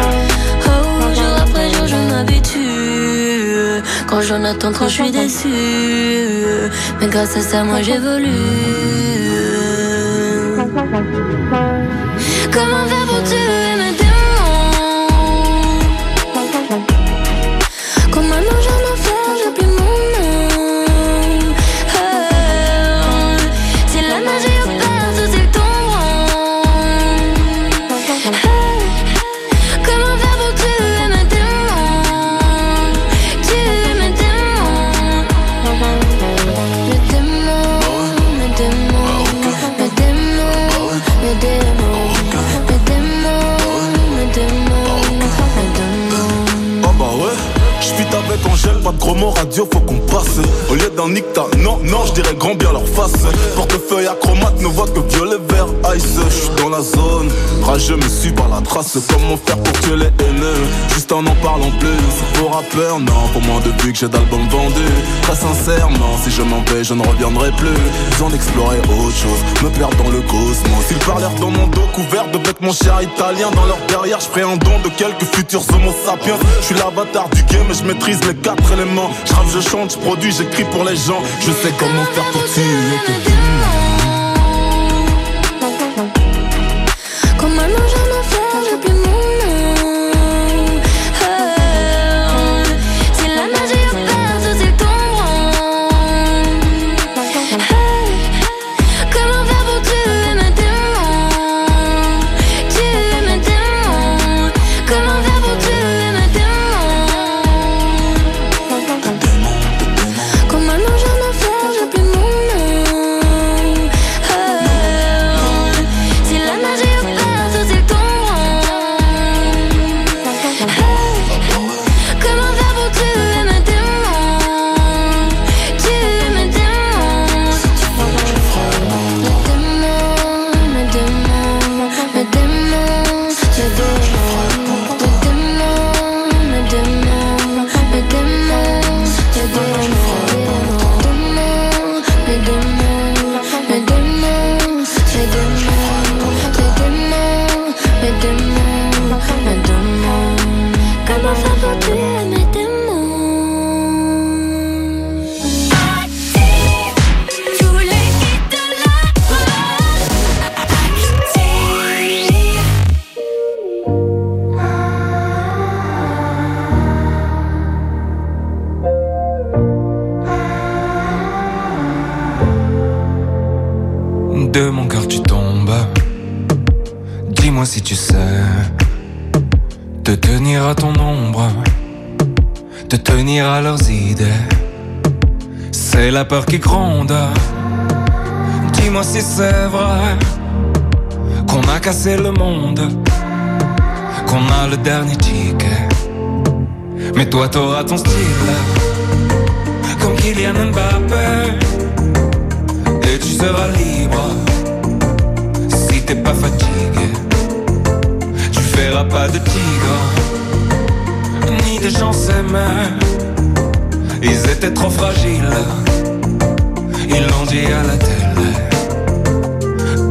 Oh, jour après jour, je m'habitue. Quand j'en attends trop, je suis déçu. Mais grâce à ça, moi j'évolue. Comment faire Mots radio, faut qu'on passe. Au lieu d'un nicta, non, non, je dirais grand bien leur face. Portefeuille acromate, ne voit que violet, vert, ice. J'suis dans la zone, rageux me suis par la trace. Comment faire pour tuer les haineux? Juste en en parlant plus. Pour rappeur, non, pour moi depuis que j'ai d'albums vendus. Très sincèrement, si je m'en vais, je ne reviendrai plus. Besoin d'explorer autre chose, me perdre dans le cosmos. Ils parlèrent dans mon dos couvert de bêtes, mon cher italien. Dans leur derrière, je ferai un don de quelques futurs homo sapiens. Je suis l'avatar du game et je maîtrise les quatre éléments. Je je chante, je produis, j'écris pour les gens. Je sais comment faire pour tuer tes peur qui gronde. Dis-moi si c'est vrai qu'on a cassé le monde, qu'on a le dernier ticket. Mais toi t'auras ton style, comme Kylian Mbappé. Et tu seras libre si t'es pas fatigué. Tu verras pas de tigre, ni de gens s'aimer. Ils étaient trop fragiles, ils l'ont dit à la télé.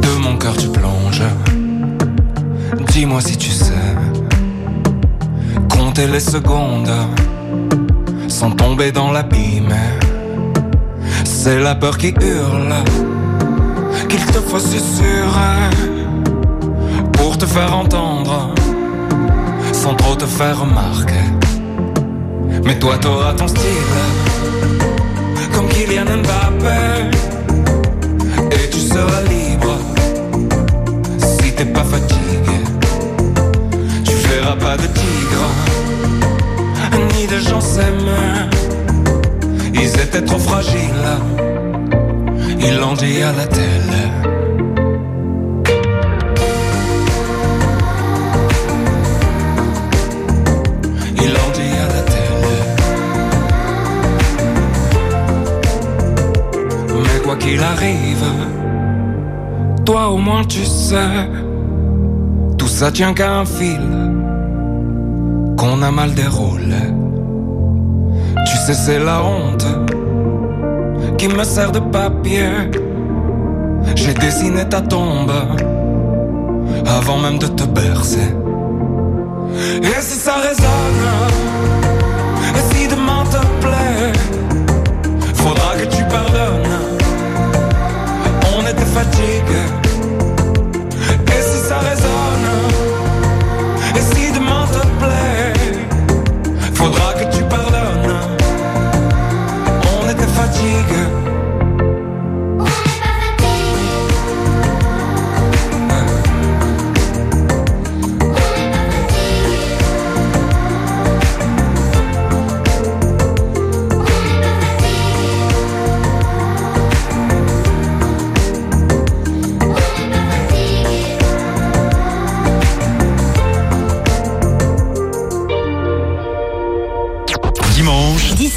De mon cœur tu plonges, dis-moi si tu sais. Compter les secondes sans tomber dans l'abîme. C'est la peur qui hurle qu'il te faut susurrer pour te faire entendre, sans trop te faire remarquer. Mais toi, t'auras ton style, comme Kylian Mbappé, et tu seras libre si t'es pas fatigué. Tu verras pas de tigre, ni de gens s'aiment. Ils étaient trop fragiles, ils l'ont dit à la télé. Qu'il arrive, toi au moins tu sais, tout ça tient qu'à un fil qu'on a mal déroulé. Tu sais, c'est la honte qui me sert de papier. J'ai dessiné ta tombe avant même de te bercer. Et si ça résonne, et si demain te plaît, faudra que tu pardonnes.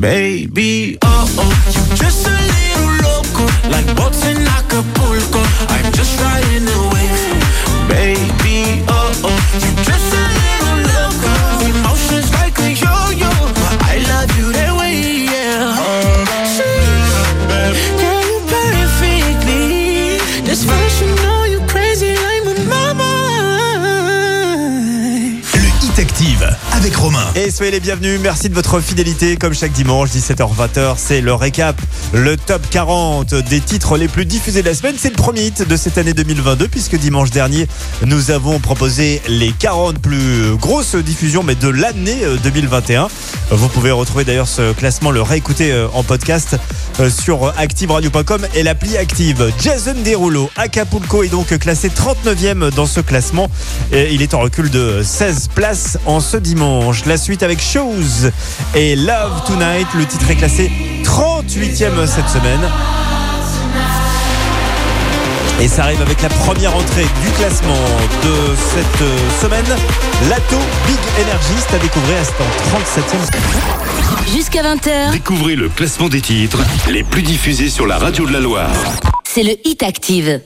Baby. Oh oh, you're just a little loco, like boats in Acapulco. I'm just riding wave, baby. Oh oh, Et soyez les bienvenus, merci de votre fidélité. Comme chaque dimanche, 17h-20h, c'est le récap, le top 40 des titres les plus diffusés de la semaine. C'est le premier hit de cette année 2022, puisque dimanche dernier, nous avons proposé les 40 plus grosses diffusions, mais de l'année euh, 2021. Vous pouvez retrouver d'ailleurs ce classement, le réécouter euh, en podcast euh, sur activeradio.com et l'appli Active. Jason Derulo, Acapulco est donc classé 39e dans ce classement. Et il est en recul de 16 places en ce dimanche. La suite avec Shoes et Love Tonight. Le titre est classé 38e cette semaine. Et ça arrive avec la première entrée du classement de cette euh, semaine. Lato Big Energy, c'est à découvrir, c'est en 37e. Jusqu'à 20h, Découvrez le classement des titres les plus diffusés sur la radio de la Loire. c'est le Hit Active.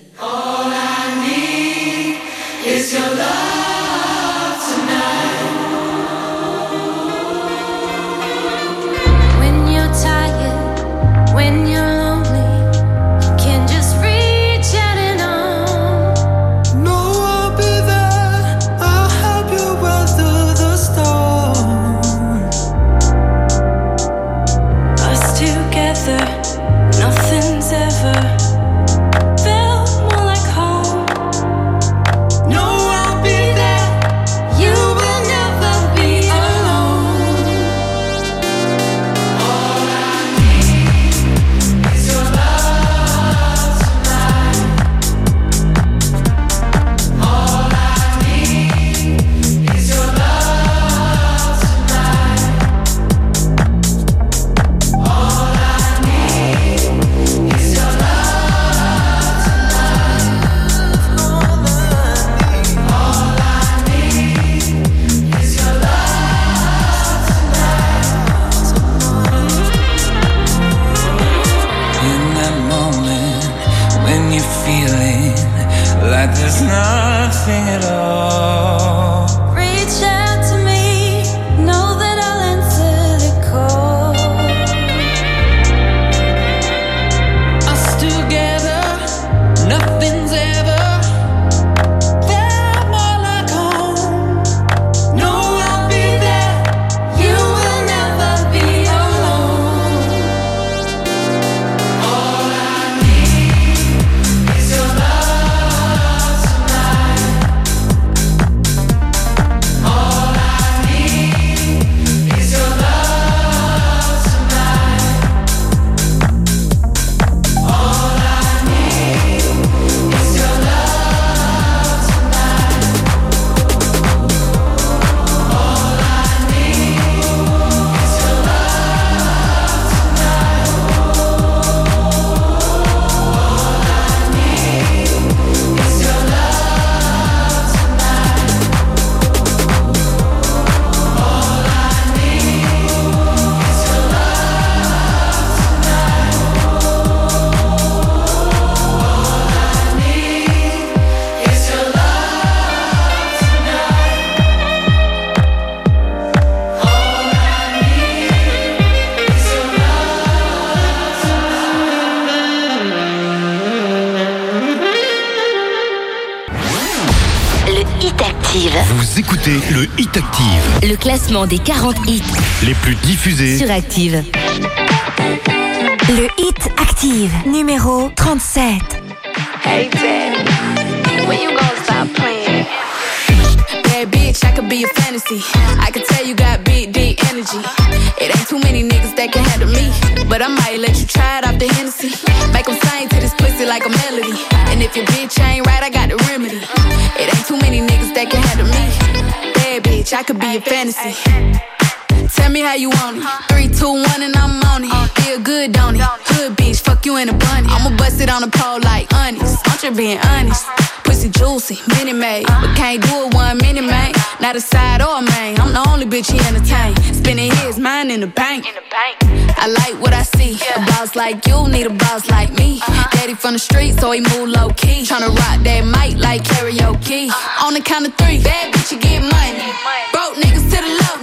Classement des 40 hits les plus diffusés. sur Active. Le Hit Active, numéro 37. Hey Daddy, when you gonna stop playing? Bad bitch, I could be a fantasy. I could tell you got big, deep energy. It ain't too many niggas that can handle me. But I might let you try it off the Hennessy. Make 'em sing to this pussy like a melody. And if your bitch ain't right, I got the remedy. It ain't too many niggas that can handle me. Bad bitch, I could be a fantasy. Tell me how you want it. Three, two, one, and I'm on it. Uh. Feel good, don't it? Hood bitch, fuck you in a bunny. I'ma bust it on the pole like honest. I'm just being honest. Uh-huh. Pussy juicy, mini made. Uh-huh. But can't do it one minute, man. Not a side or a main. I'm the only bitch he entertain. Spending his mind in the bank. I like what I see. A boss like you need a boss like me. Uh-huh. Daddy from the street, so he move low key. Tryna rock that mic like karaoke. On the count of three, bad bitch, you get money. Broke niggas to the left,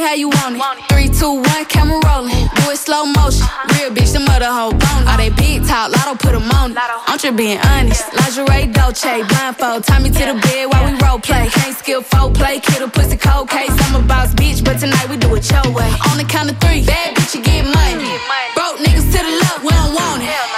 Me how you want it. Three, two, one, camera rolling. Do it slow motion. Real bitch, the mother hoe bone. All they big top, lotto put 'em on it. I'm just being honest. Lingerie, Dolce, blindfold. Tie me to the bed while we role play. Can't skill folk play, kid a pussy cold case. I'm a boss bitch, but tonight we do it your way. On the count of three, bad bitch, you get money. Broke niggas to the left, we don't want it.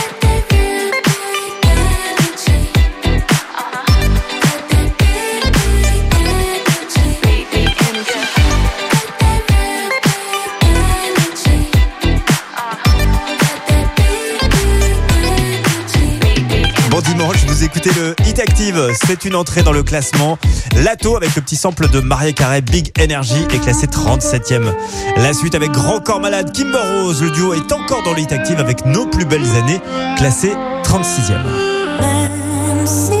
Écoutez le Hit Active. C'est une entrée dans le classement. Lato avec le petit sample de Maria Carey, Big Energy, est classé 37e. La suite avec Grand Corps Malade, Kimber Rose. Le duo est encore dans le Hit Active avec Nos plus belles années, classé 36e.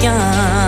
Ne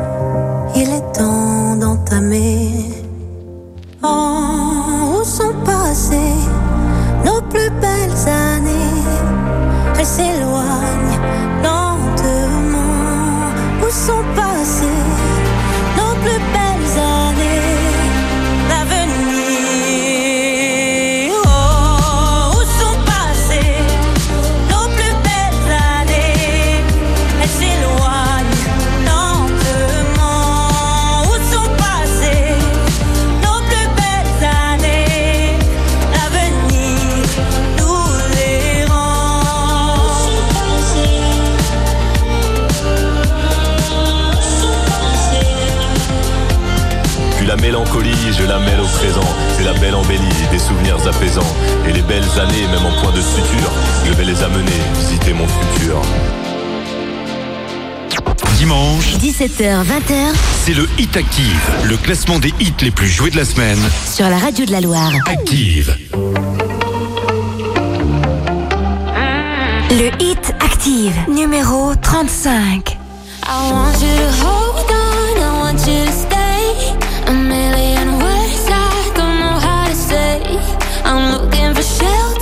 Et les belles années, même en point de suture, je vais les amener visiter mon futur. Dimanche, 17h, 20h c'est le Hit Active, le classement des hits les plus joués de la semaine. sur la radio de la Loire. Active. Le Hit Active, numéro 35. I want you to hold on, I want you to I'm looking for shelter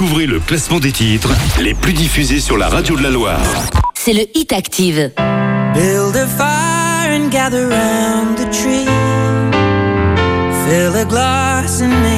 Découvrez le classement des titres les plus diffusés sur la radio de la Loire. C'est le Hit Active. Build a fire and gather round the tree. Fill a glass and make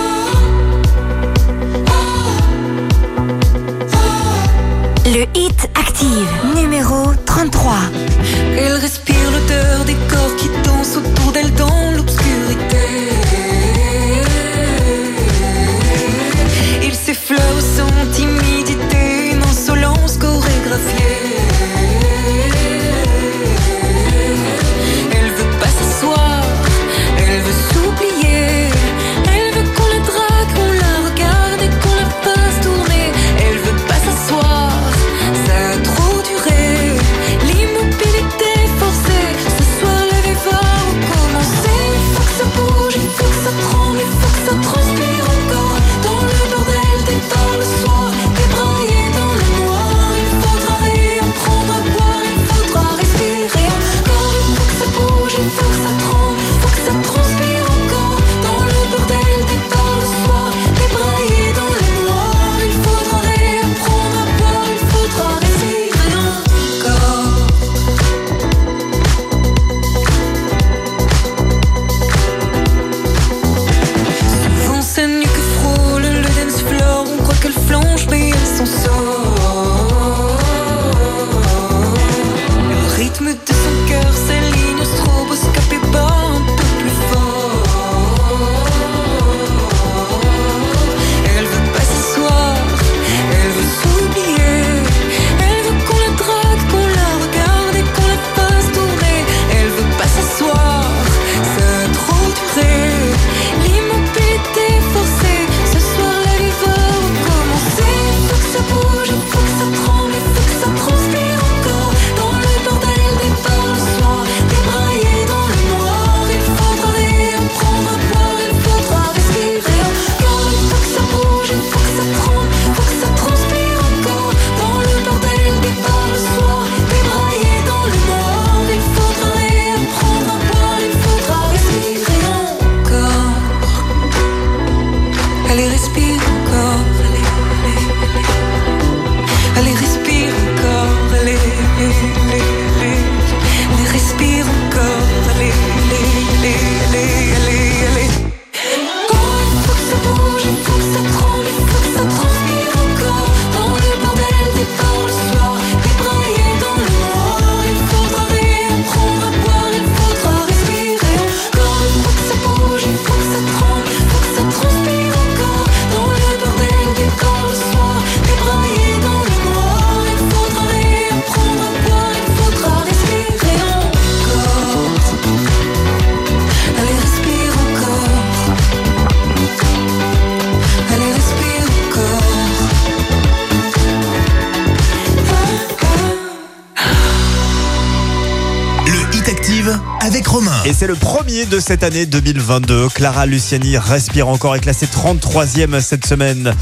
De cette année 2022. Clara Luciani respire encore et classée 33e cette semaine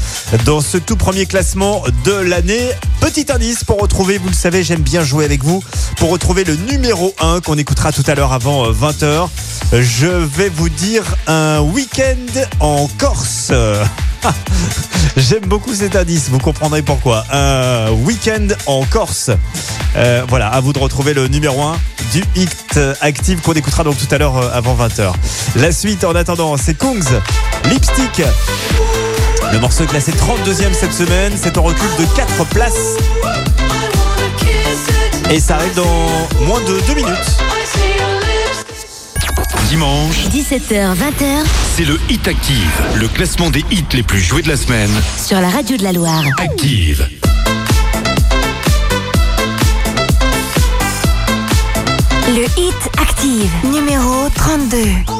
dans ce tout premier classement de l'année. Petit indice pour retrouver, vous le savez, j'aime bien jouer avec vous, pour retrouver le numéro 1 qu'on écoutera tout à l'heure avant 20h. Je vais vous dire un week-end en Corse. J'aime beaucoup cet indice, vous comprendrez pourquoi. Un week-end en Corse. Euh, voilà, à vous de retrouver le numéro 1 du hit active qu'on écoutera donc tout à l'heure euh, avant 20h. La suite en attendant, c'est Kungs, Lipstick. Le morceau est classé 32e cette semaine, c'est en recul de 4 places. Et ça arrive dans moins de 2 minutes. Dimanche, 17h, 20h, c'est le Hit Active, le classement des hits les plus joués de la semaine. sur la radio de la Loire. Active. Le hit active, numéro 32.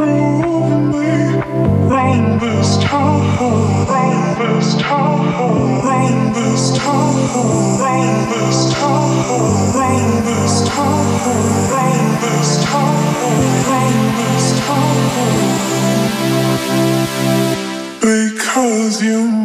Because you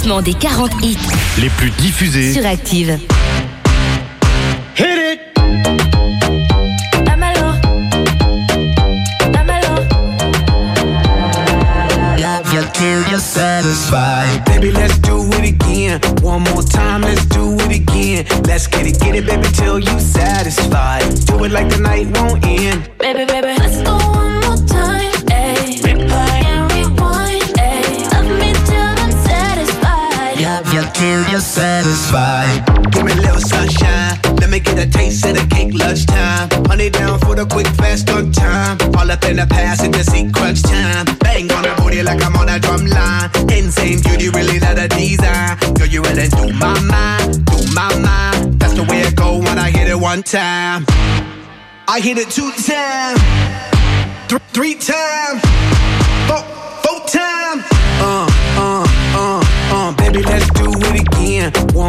classement des 40 hits les plus diffusés. sur Active. hit it. You're satisfied. Baby, let's do it again. One more time, let's do it again. Let's get it, get it, baby, till you satisfied. Do it like the night won't end. Baby, baby, you satisfied. Give me a little sunshine. Let me get a taste of the cake lunchtime. Honey down for the quick, fast on time. All up in the past, just see crunch time. Bang on the booty like I'm on a drum line. Insane beauty, really not a design. Girl, you really do my mind, do my mind. That's the way it go when I hit it one time. I hit it two times, th- three times,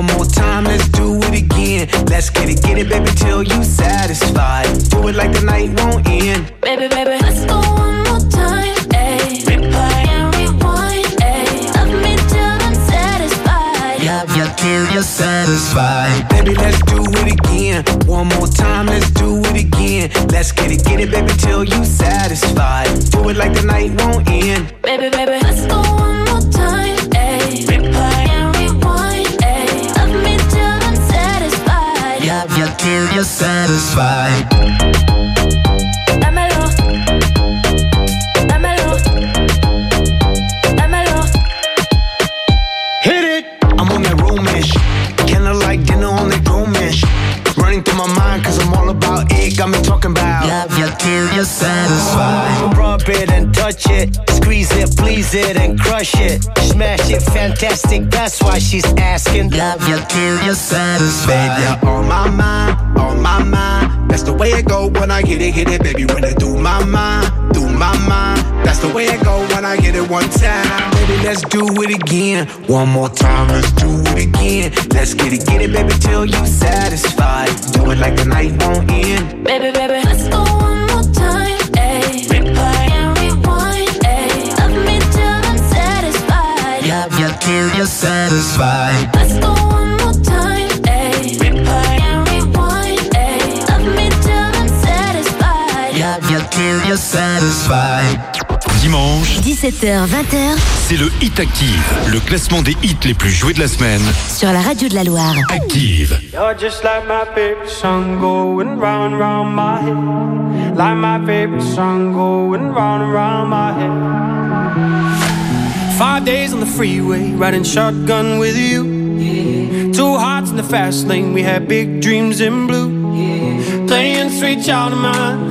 One more time, let's do it again. Let's get it, get it, baby, till you satisfied. Do it like the night won't end. Baby, baby, let's go one more time. Ayy. Replay and rewind. Ayy. Love me till I'm satisfied. Love you till you're satisfied. Baby, let's do it again. One more time, let's do it again. Let's get it, get it, baby, till you satisfied. Do it like the night won't end. Baby, baby, let's go you till you're satisfied. Dámelo. Dámelo. Dámelo. Hit it! I'm on that romish. Kinda like dinner on that gromish. Running through my mind, cause I'm all about it. Got me talking about love you till you're satisfied. Rub it and touch it, squeeze it, please it and crush it. Smash it, fantastic, that's why she's asking. Love you till you're satisfied. Baby, you're on my mind, on my mind. That's the way it go when I hit it, hit it, baby. When I do my mind, do my mind. That's the way it go when I hit it one time. Baby, let's do it again. One more time, let's do it again. Let's get it, get it, baby, till you satisfied. Do it like the night won't end. Baby, baby, let's go one more time. Ayy. Replay and rewind. Ayy. Love me till I'm satisfied. Love you till you're satisfied. Dimanche, 17h, 20h c'est le Hit Active, le classement des hits les plus joués de la semaine. sur la radio de la Loire. Active. You're just like my favorite song going round and round my head. Like my favorite song going round and round my head. Five days on the freeway, riding shotgun with you. Two hearts in the fast lane, we had big dreams in blue. Playing sweet child of mine,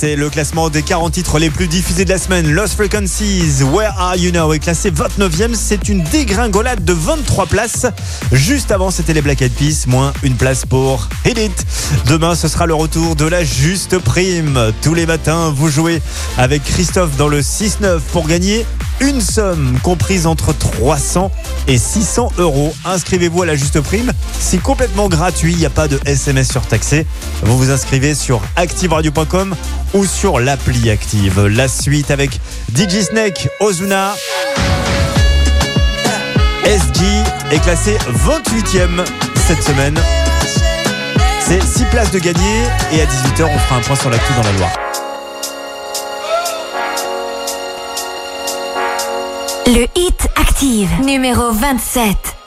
C'est le classement des 40 titres les plus diffusés de la semaine. Lost Frequencies, Where Are You Now est classé 29e. C'est une dégringolade de 23 places. Juste avant, c'était les Black Eyed Peas, moins une place pour Hit It. Demain, ce sera le retour de la juste prime. Tous les matins, vous jouez avec Christophe dans le 6-9 pour gagner une somme comprise entre 300 et 600 euros. Inscrivez-vous à la juste prime. C'est complètement gratuit. Il n'y a pas de SMS surtaxé. Vous vous inscrivez sur activeradio.com ou sur l'appli Active. La suite avec DJ Snake, Ozuna. SG est classé 28e cette semaine. C'est 6 places de gagner et à 18h on fera un point sur l'actu dans la Loire. Le Hit Active, numéro 27.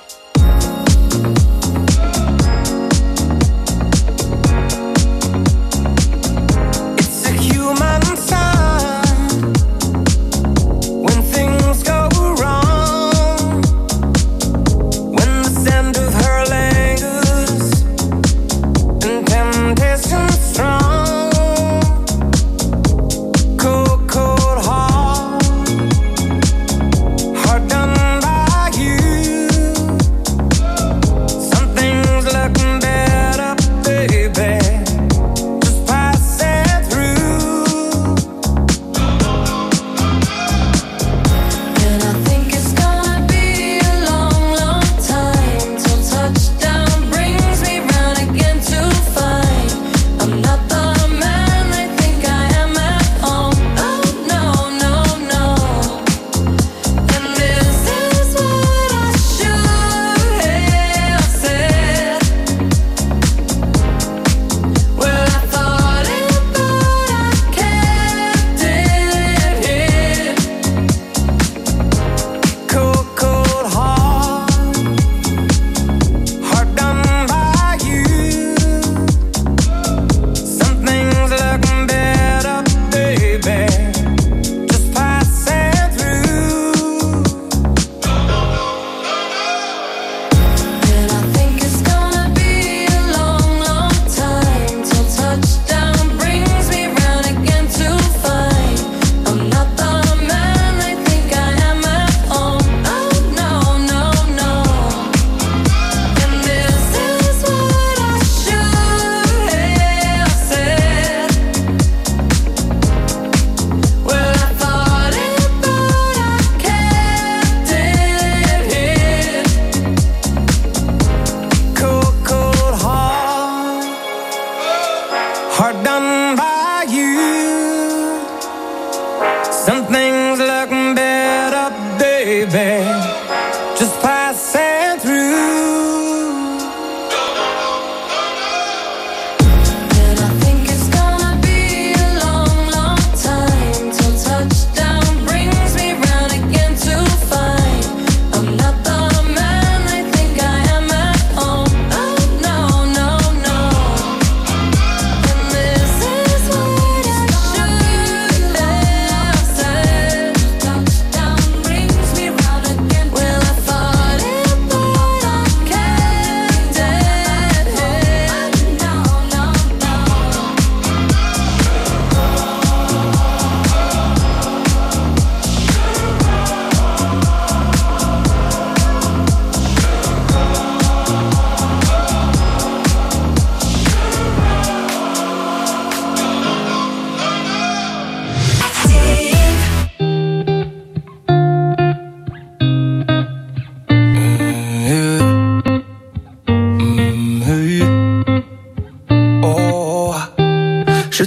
baby.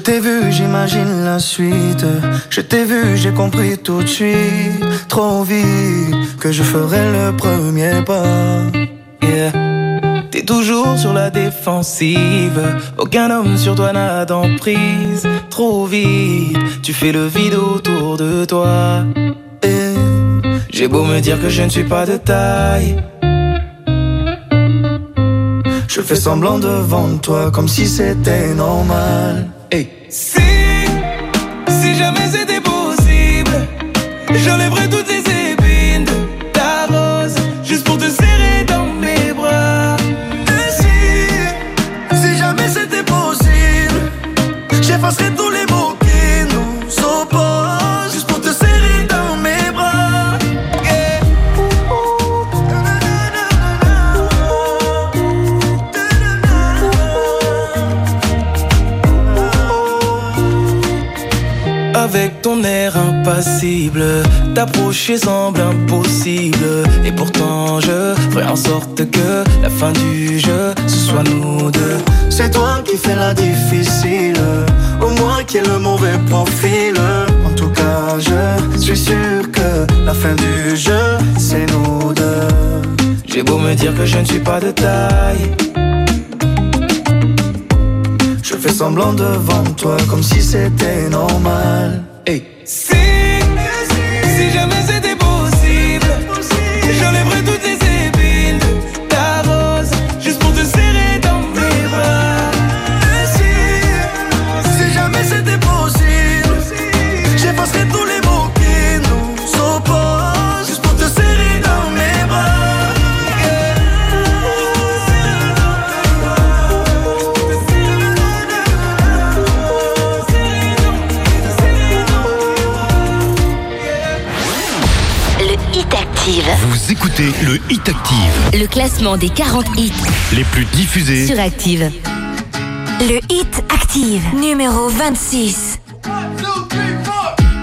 T'ai vu, j'imagine la suite. Je t'ai vu, j'ai compris tout de suite, trop vite, que je ferai le premier pas. Yeah. T'es toujours sur la défensive. Aucun homme sur toi n'a d'emprise. Trop vite, tu fais le vide autour de toi. Et j'ai beau me dire que je ne suis pas de taille. Je fais semblant devant toi comme si c'était normal. T'approcher semble impossible. Et pourtant, je ferai en sorte que la fin du jeu, ce soit nous deux. C'est toi qui fais la difficile, au moins qui est le mauvais profil. En tout cas, je suis sûr que la fin du jeu, c'est nous deux. J'ai beau me dire que je ne suis pas de taille. Je fais semblant devant toi comme si c'était normal. Classement des 40 hits les plus diffusés. sur Active. Le Hit Active, numéro 26.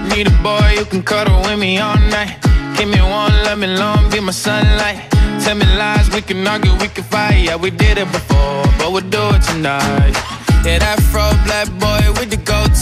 Need a boy who can cuddle with me all night. Give me one, let me long, be my sunlight. Tell me lies, we can argue, we can fight. Yeah, we did it before, but we'll do it tonight. Yeah, that fro black boy with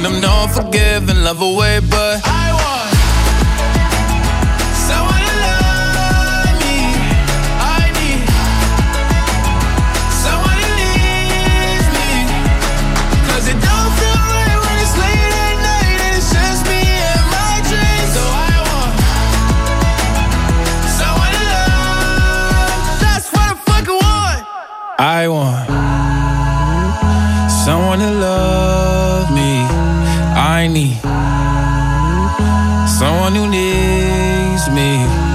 And I'm not forgiving, love away, but I want someone to love me. I need someone who needs me. 'Cause it don't feel right when it's late at night and it's just me and my dreams. So I want someone to love. That's what I fucking want. I want someone to love. I need someone who needs me.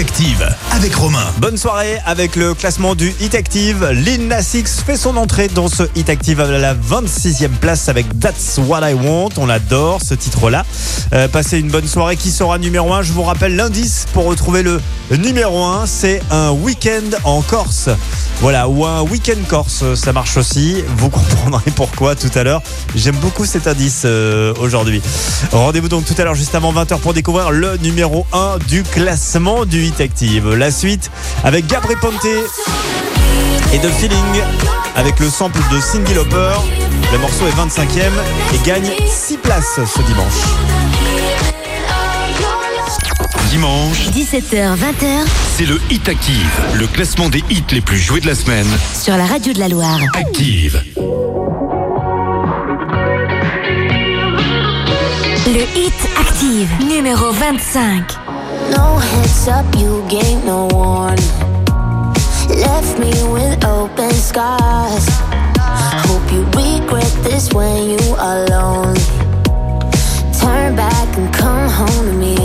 Active, Bonne soirée avec le classement du Hit Active. Lil fait son entrée dans ce Hit Active à la 26e place avec That's What I Want. On adore ce titre-là. Euh, passez une bonne soirée. Qui sera numéro 1 Je vous rappelle l'indice pour retrouver le numéro 1. C'est un week-end en Corse. Voilà, ou un week-end Corse, ça marche aussi. Vous comprendrez pourquoi tout à l'heure. J'aime beaucoup cet indice euh, aujourd'hui. Rendez-vous donc tout à l'heure juste avant 20h pour découvrir le numéro 1 du classement du Hit Active. Suite avec Gabri Ponte et The Feeling avec le sample de Cindy Lauper. Le morceau est 25e et gagne 6 places ce dimanche. Dimanche, 17h, 20h c'est le Hit Active, le classement des hits les plus joués de la semaine. sur la radio de la Loire. Active. Le Hit Active, numéro 25. No heads up, you gave no warning. Left me with open scars. Hope you regret this when you are lonely. Turn back and come home to me.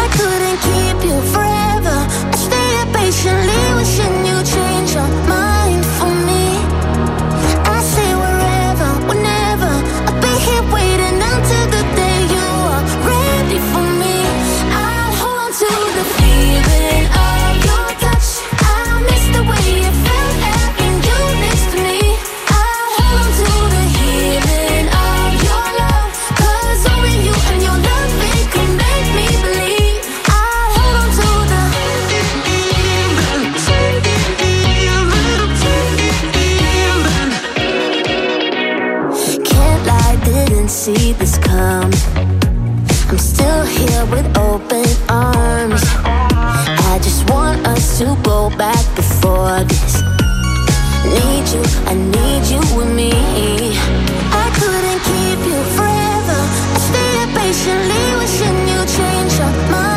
I couldn't keep you forever. I stayed patiently wishing you change your mind coming. I'm still here with open arms. I just want us to go back before this. Need you, I need you with me. I couldn't keep you forever. I patiently wishing you change your mind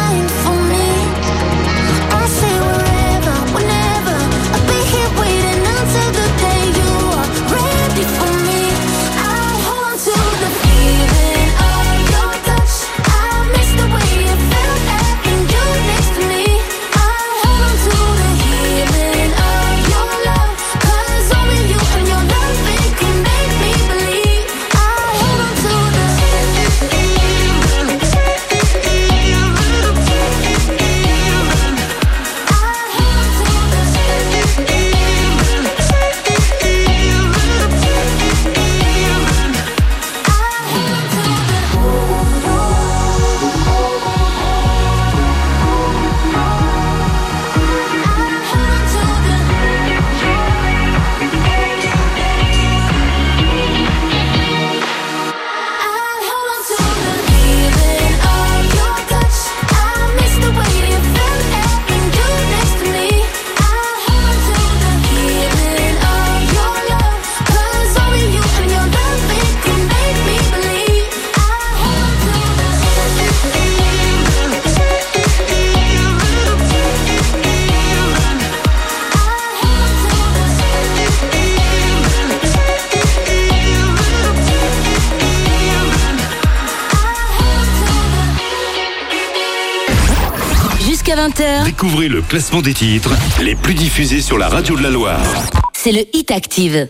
Découvrez le classement des titres les plus diffusés sur la radio de la Loire. c'est le Hit Active.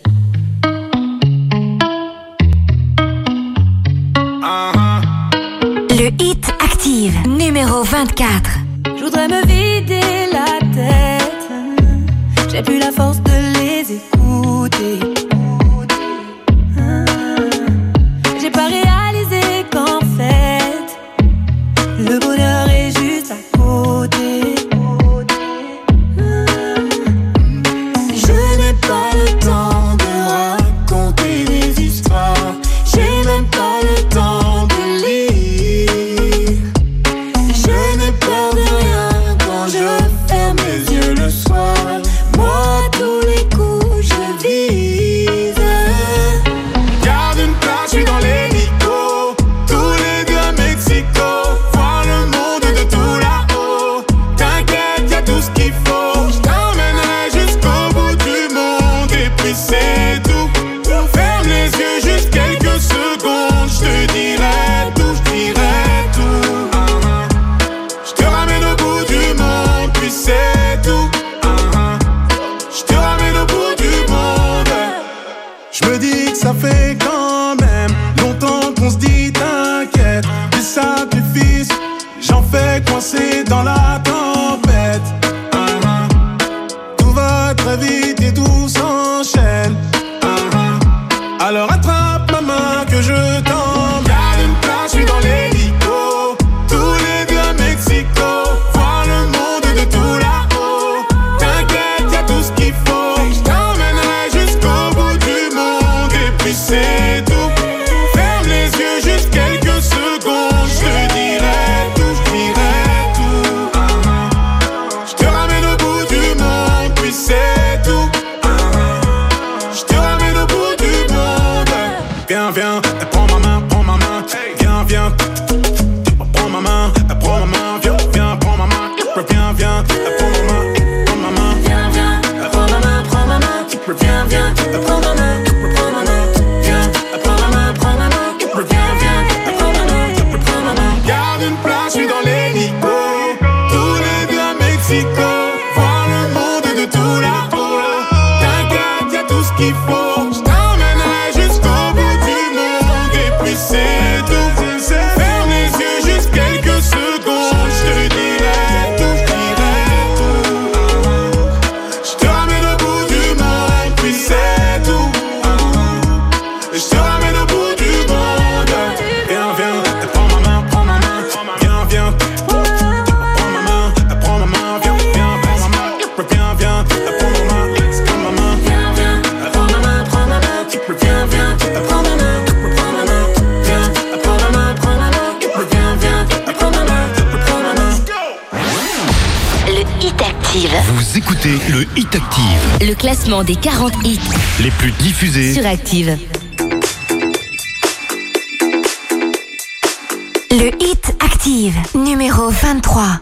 Le Hit Active, numéro 24. Je voudrais me vider la tête. J'ai plus la force de les écouter. Le hit Active, numéro 23.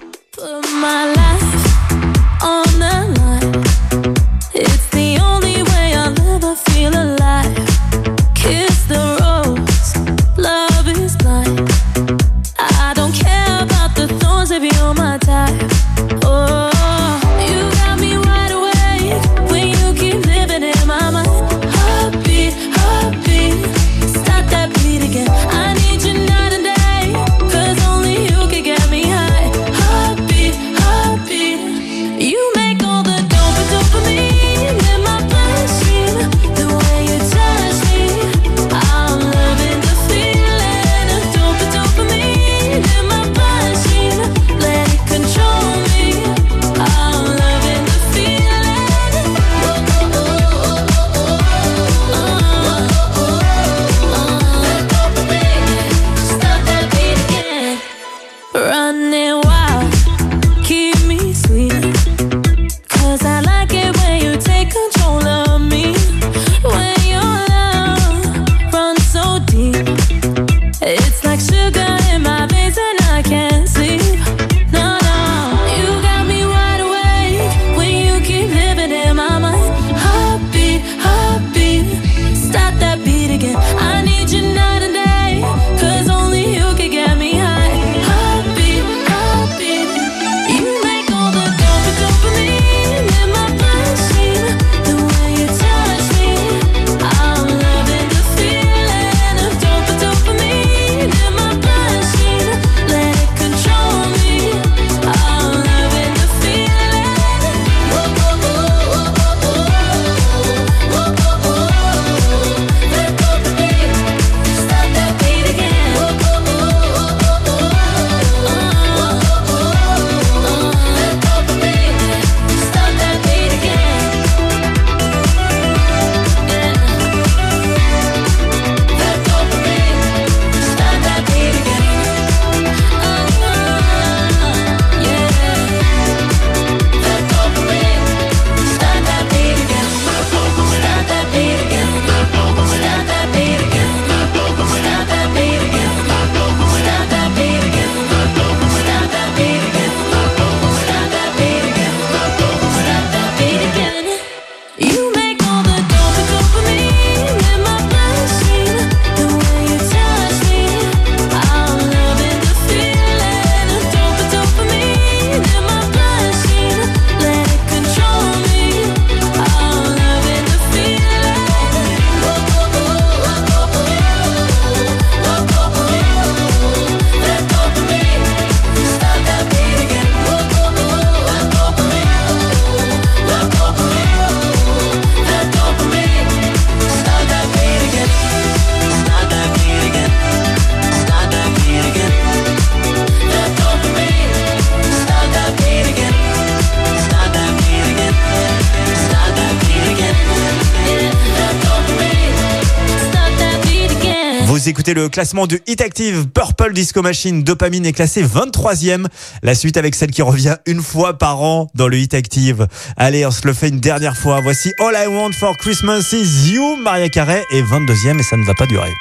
Le classement du Hit Active Purple Disco Machine Dopamine est classé 23e. La suite avec celle qui revient une fois par an dans le Hit Active. Allez, on se le fait une dernière fois. Voici All I Want for Christmas is You, Maria Carey est 22e et ça ne va pas durer.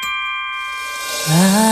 I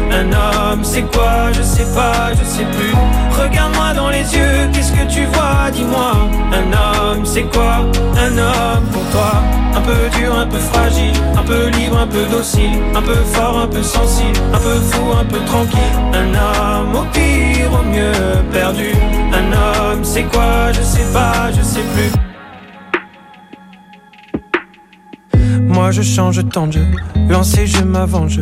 Un homme, c'est quoi Je sais pas, je sais plus. Regarde-moi dans les yeux, qu'est-ce que tu vois? Dis-moi. Un homme, c'est quoi? Un homme pour toi. Un peu dur, un peu fragile, un peu libre, un peu docile, un peu fort, un peu sensible, un peu fou, un peu tranquille. Un homme au pire, au mieux perdu. Un homme, c'est quoi? Je sais pas, je sais plus. Moi je change tant de jeu, lancer je m'avance,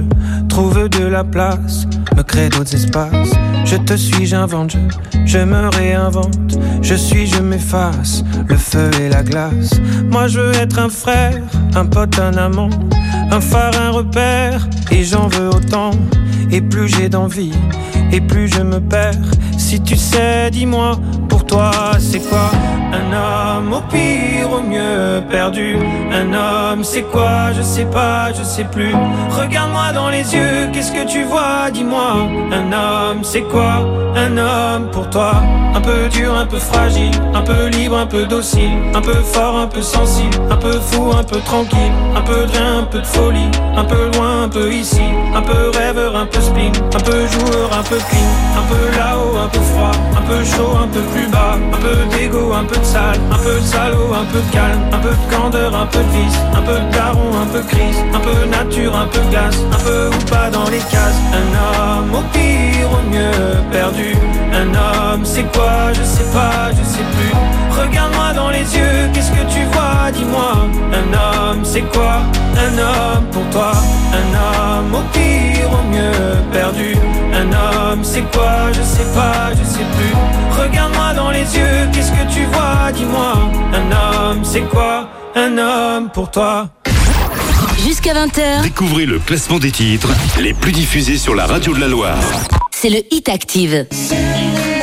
trouve de la place, me crée d'autres espaces. Je te suis, j'invente, je, je me réinvente, je suis, je m'efface, le feu et la glace. Moi je veux être un frère, un pote, un amant, un phare, un repère, et j'en veux autant. Et plus j'ai d'envie, et plus je me perds. Si tu sais, dis-moi, pour toi, c'est quoi? Un homme au pire, au mieux perdu Un homme, c'est quoi Je sais pas, je sais plus. Regarde-moi dans les yeux, qu'est-ce que tu vois Dis-moi. Un homme, c'est quoi Un homme pour toi Un peu dur, un peu fragile, un peu libre, un peu docile, un peu fort, un peu sensible, un peu fou, un peu tranquille, un peu de rien, un peu de folie, un peu loin, un peu ici, un peu rêveur, un peu spleen, un peu joueur, un peu clean, un peu là-haut, un peu froid, un peu chaud, un peu plus bas, un peu d'égo, un peu de sale, un peu de salaud, un peu de calme, un peu de candeur, un peu de vice, un peu de daron, un peu crise, un peu nature, un peu glace, un peu ou pas dans les cases. Un homme au pire, au mieux perdu. Un homme, c'est quoi? Je sais pas, je sais plus. Regarde-moi dans les yeux, qu'est-ce que tu vois? Dis-moi. Un homme, c'est quoi? Un homme pour toi. Un homme au pire, au mieux perdu. Un homme, c'est quoi? Je sais pas, je sais plus. Regarde-moi dans les yeux, qu'est-ce que tu vois? Dis-moi. Un homme, c'est quoi? Un homme pour toi. Jusqu'à 20h, Découvrez le classement des titres les plus diffusés sur la radio de la Loire. c'est le Hit Active. Just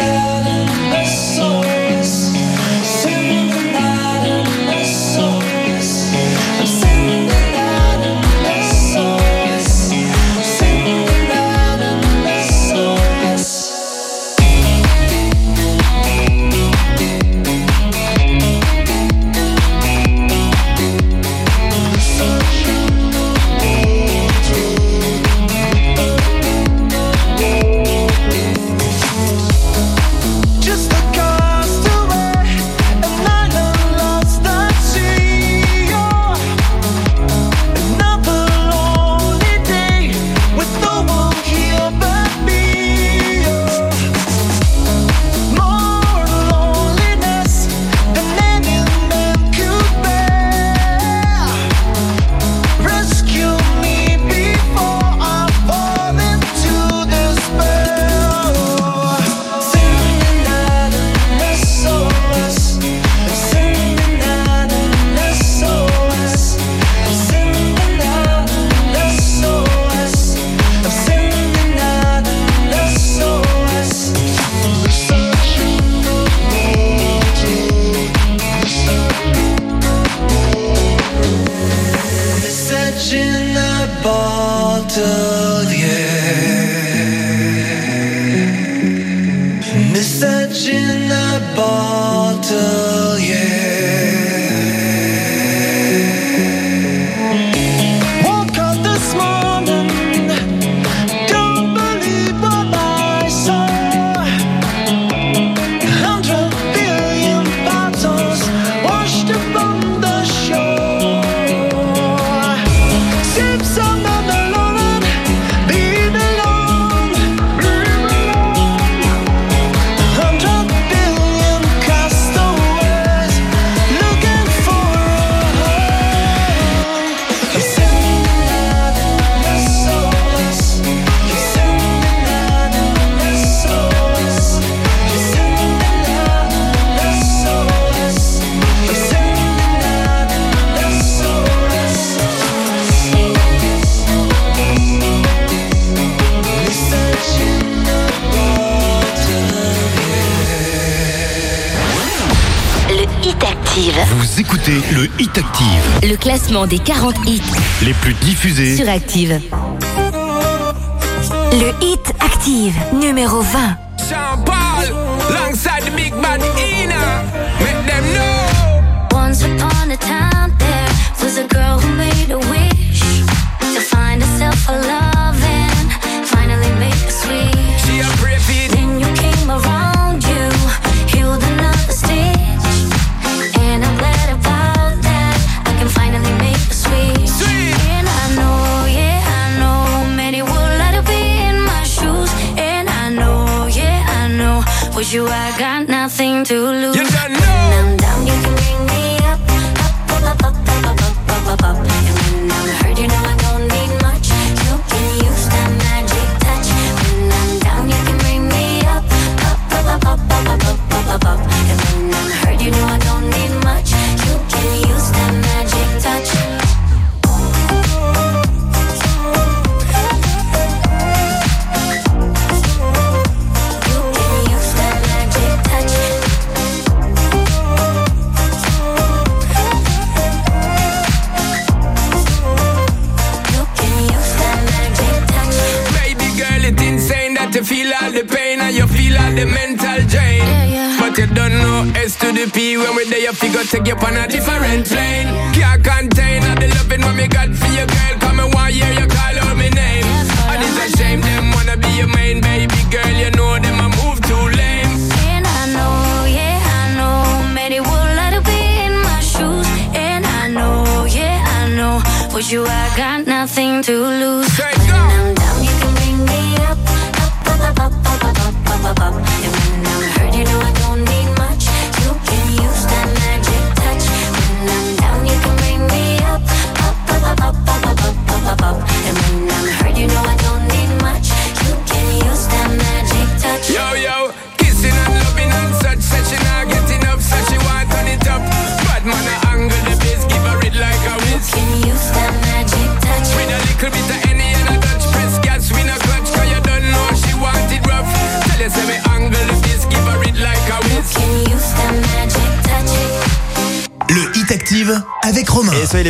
classement des 40 hits les plus diffusés. sur Active. Le Hit Active, numéro 20. Sean Paul, alongside the big Ina. You I got nothing to lose.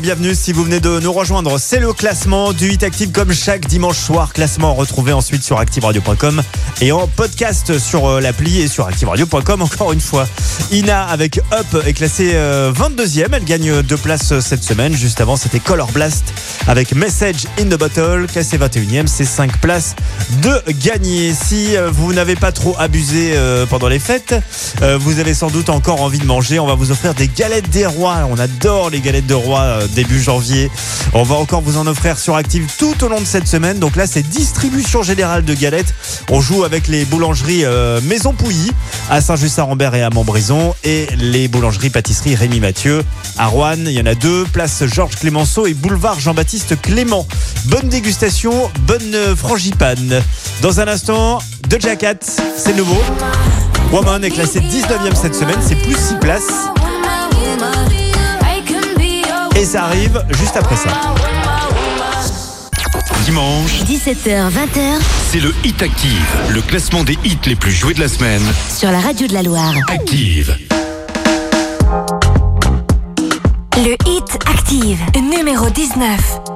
Bienvenus si vous venez de nous rejoindre. C'est le classement du Hit Active comme chaque dimanche soir. Classement retrouvé ensuite sur ActiveRadio.com et en podcast sur euh, l'appli et sur ActiveRadio.com encore une fois. Ina avec Up est classée euh, 22e. Elle gagne deux places euh, cette semaine. Juste avant, c'était Color Blast avec Message in the Bottle. Classée 21e, c'est 5 places de gagner. Si euh, vous n'avez pas trop abusé euh, pendant les fêtes, euh, vous avez sans doute encore envie de manger. On va vous offrir des galettes des rois. On adore les galettes de rois début janvier. On va encore vous en offrir sur Active tout au long de cette semaine. Donc là, c'est distribution générale de galettes. On joue avec les boulangeries Maison Pouilly à Saint-Just-Saint-Rambert et à Montbrison et les boulangeries pâtisseries Rémi Mathieu à Rouen. Il y en a deux, place Georges Clémenceau et boulevard Jean-Baptiste Clément. Bonne dégustation, bonne frangipane. Dans un instant, de Cat, c'est nouveau. Woman est classé 19e cette semaine, c'est plus 6 places. Et ça arrive juste après ça. Dimanche, 17h, 20h, c'est le Hit Active, le classement des hits les plus joués de la semaine. sur la radio de la Loire. Active. Le hit active, numéro 19.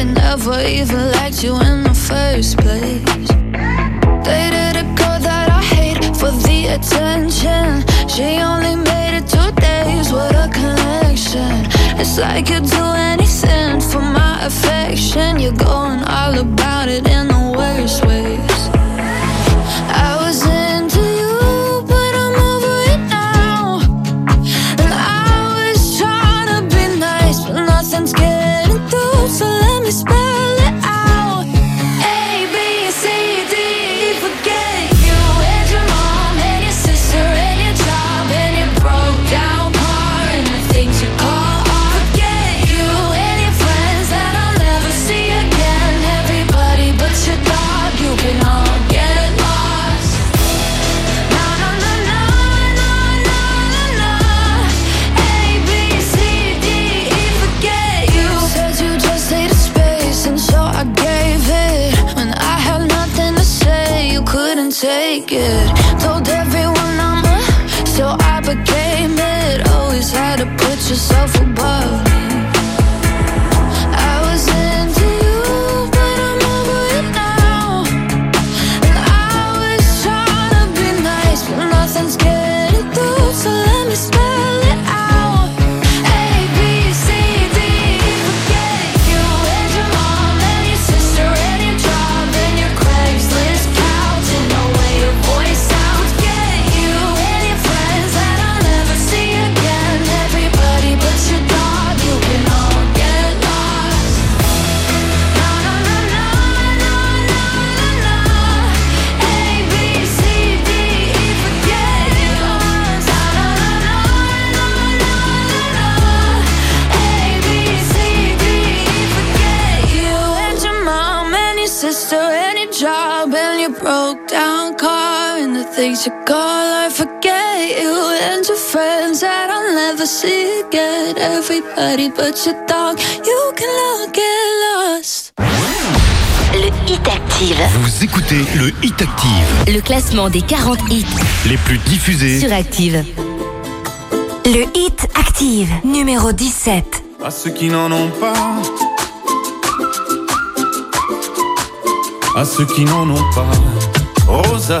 They never even liked you in the first place. Dated a girl that I hate for the attention. She only made it two days, what a connection. It's like you'd do anything for my affection. You're going all about it in the worst ways. It. Told everyone I'm a, so I became it. Always had to put yourself above I forget you and your friends that I'll never see again. Everybody but your dog, you can all get lost. Le Hit Active, Vous écoutez le Hit Active, le classement des 40 hits les plus diffusés. sur Active. Le Hit Active, numéro 17. À ceux qui n'en ont pas. À ceux qui n'en ont pas. Rosa,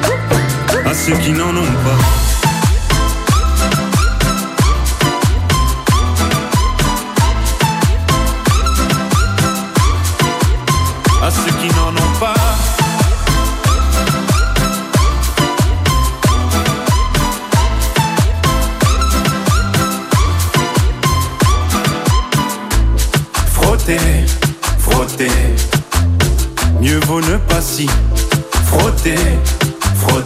À ceux qui n'en ont pas. À ceux qui n'en ont pas. Frotter, frotter. Mieux vaut ne pas si frotter,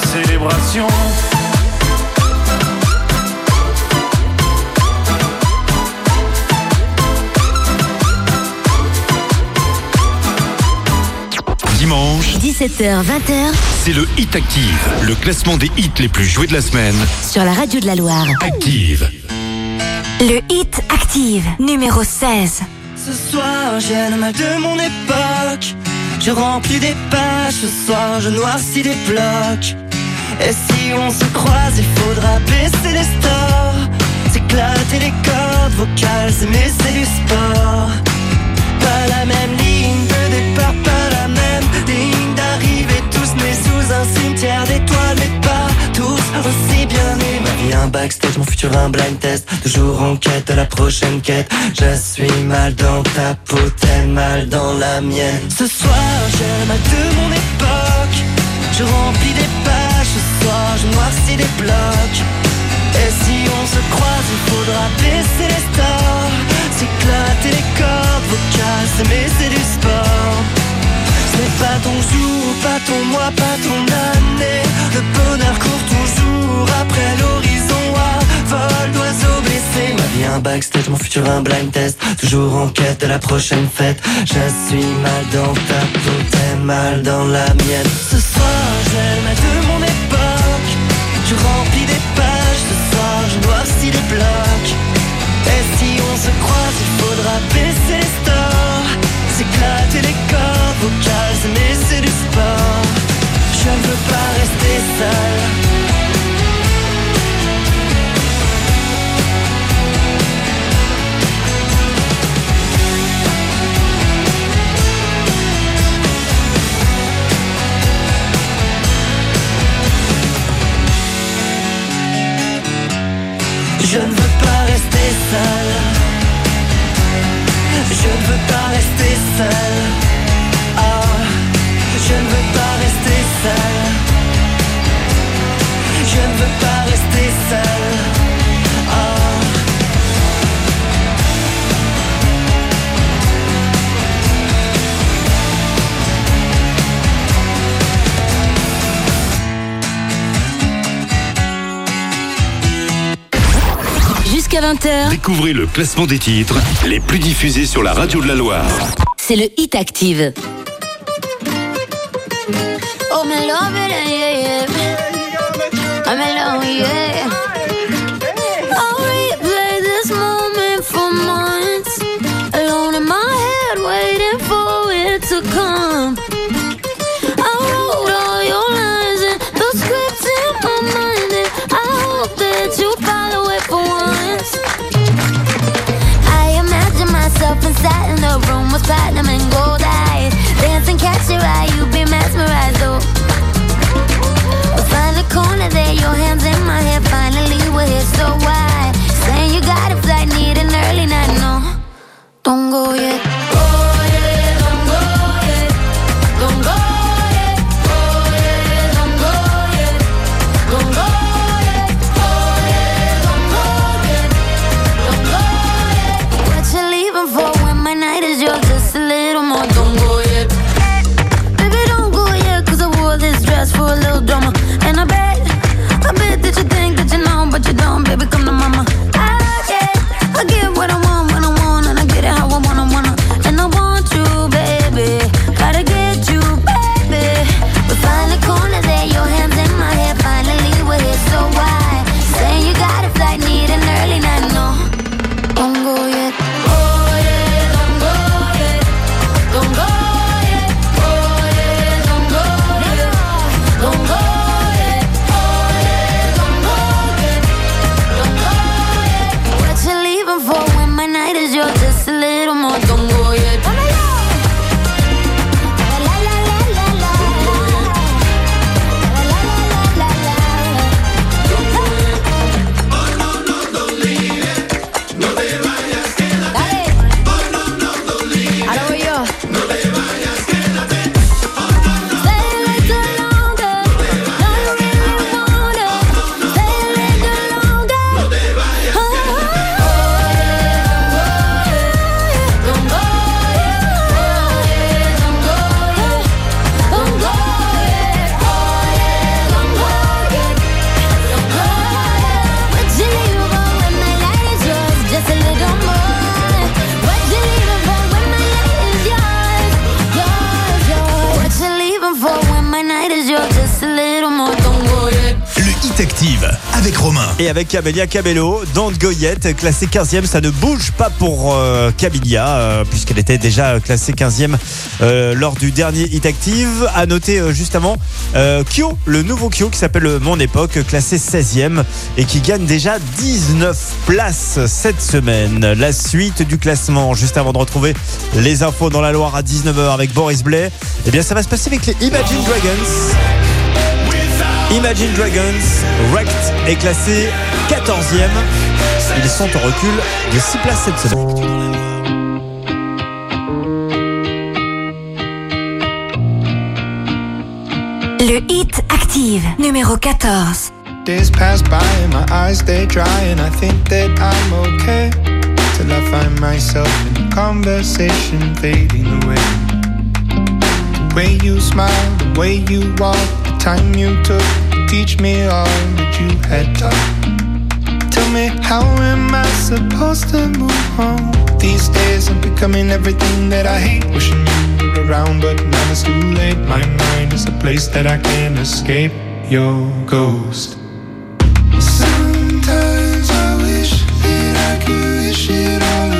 aux célébrations. Dimanche, 17h-20h c'est le Hit Active, le classement des hits les plus joués de la semaine. sur la radio de la Loire. Active. Le Hit Active, numéro 16. Ce soir, j'ai le mal de mon époque. Je remplis des pages, ce soir, je noircis des blocs. Si on se croise, il faudra baisser les stores. S'éclater les cordes vocales, mais c'est du sport. Pas la même ligne de départ, pas la même ligne d'arrivée. Tous nés sous un cimetière d'étoiles, mais pas tous aussi bien vie un backstage, mon futur un blind test. Toujours en quête de la prochaine quête. Je suis mal dans ta peau, mal dans la mienne. Ce soir, j'ai le mal de mon époque. Je remplis des pages, soir, je noircis des blocs. Et si on se croise, il faudra baisser les stores. S'éclater les cordes vocales, s'aimer c'est du sport. Ce n'est pas ton jour, pas ton mois, pas ton année. Le bonheur court toujours après l'horizon. Vol d'oiseau blessé Ma vie un backstage, mon futur un blind test. Toujours en quête de la prochaine fête. Je suis mal dans ta peau, t'es mal dans la mienne. Ce soir, le mal de mon époque Je remplis des pages, ce soir je noircis des blocs. Et si on se croise, il faudra baisser les stores. S'éclater les cordes vocales, mais c'est du sport. Je ne veux pas rester seul 20h, Découvrez le classement des titres les plus diffusés sur la radio de la Loire. c'est le Hit Active. Oh, me love it, yeah, yeah. I'm alone, yeah. Platinum and gold eyes. Dancing, catch your eye, you be mesmerized, oh. Find the corner there, your hands in my hair. Finally, we're here, so why? Avec Camélia Cabello, Don't Go Yet, classée 15e, ça ne bouge pas pour euh, euh, puisqu'elle était déjà classée 15e euh, lors du dernier Hit Active. À noter euh, juste avant, Kyo, le nouveau Kyo qui s'appelle Mon Époque, classé 16e et qui gagne déjà 19 places cette semaine. La suite du classement, juste avant de retrouver les infos dans la Loire à 19h avec Boris Blais, eh bien ça va se passer avec les Imagine Dragons. Imagine Dragons, Wrecked est classé 14e. Ils sont en recul de 6 places cette semaine. Le Hit Active, numéro 14. Days pass by and my eyes stay dry and I think that I'm okay Till I find myself in a conversation fading away The way you smile, the way you walk, time you took to teach me all that you had taught Tell me how am I supposed to move on? These days I'm becoming everything that I hate Wishing you were around but now it's too late My mind is a place that I can't escape Your ghost Sometimes I wish that I could wish it all away.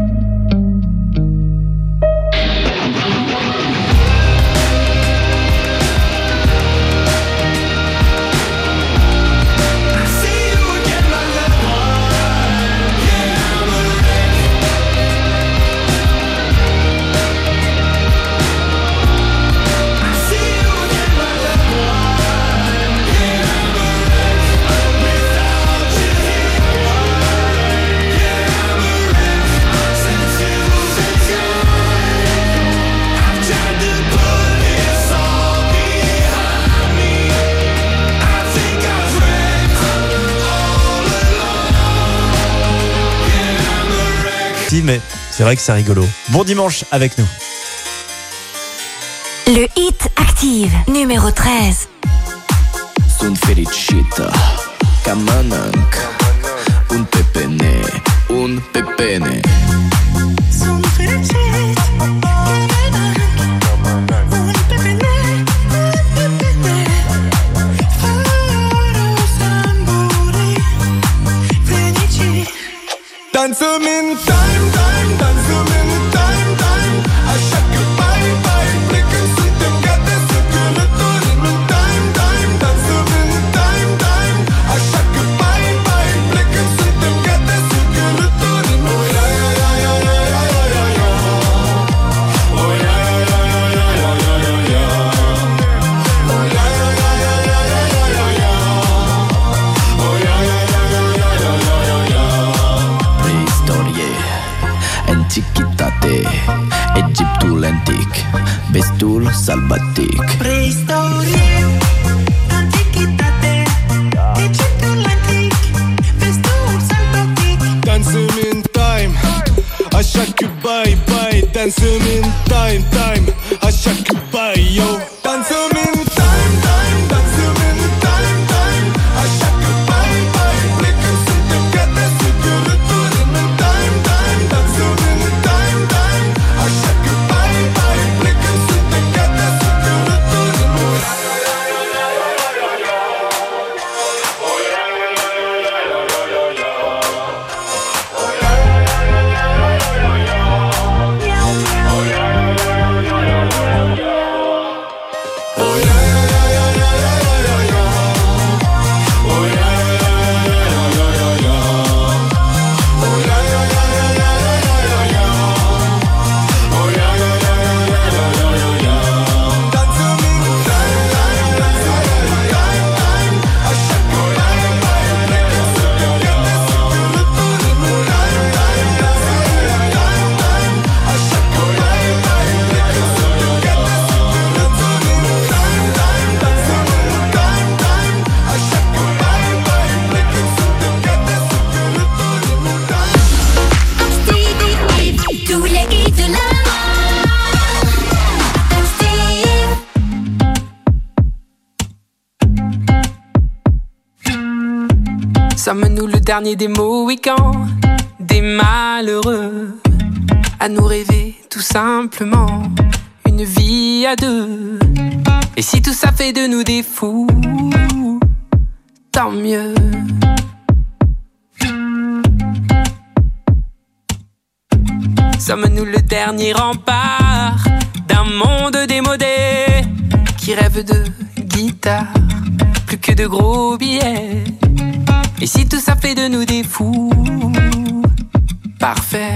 C'est vrai que c'est rigolo. Bon dimanche avec nous. Le Hit Active, numéro 13. Sunt fericită ca mănânc Un pepene, un pepene Sunt fericit antic, vestul sălbatic Preistorie, antichitate, Egiptul antic, vestul sălbatic. Dansăm in time Așa că bye bye Dansăm in time time Așa că dernier des Mohicans, des malheureux, à nous rêver tout simplement une vie à deux. Et si tout ça fait de nous des fous, tant mieux. Sommes-nous le dernier rempart d'un monde démodé qui rêve de guitare, plus que de gros billets? Et si tout ça fait de nous des fous, parfait.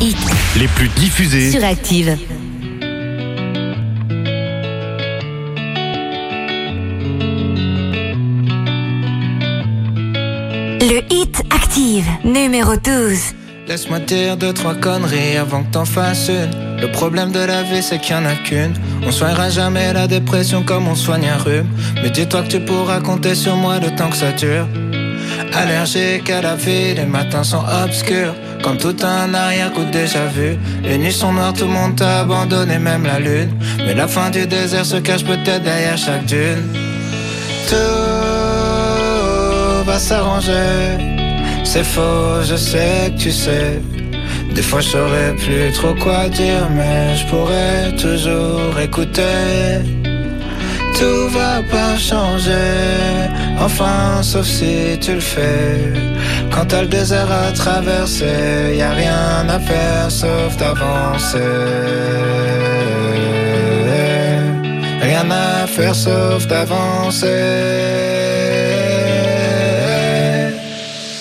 Hits les plus diffusés sur Active. Le Hit Active, numéro 12. Laisse-moi dire deux, trois conneries avant que t'en fasses une. Le problème de la vie, c'est qu'il y en a qu'une. On soignera jamais la dépression comme on soigne un rhume. Mais dis-toi que tu pourras compter sur moi le temps que ça dure. Allergique à la vie, les matins sont obscurs. Comme tout un arrière-coup déjà vu. Les nuits sont noires, tout le monde t'a abandonné, même la lune. Mais la fin du désert se cache peut-être derrière chaque dune. Tout va s'arranger. C'est faux, je sais que tu sais. Des fois je saurais plus trop quoi dire, mais je pourrais toujours écouter. Tout va pas changer, enfin sauf si tu le fais. Quand t'as le désert à traverser, y a rien à faire sauf d'avancer. Rien à faire sauf d'avancer.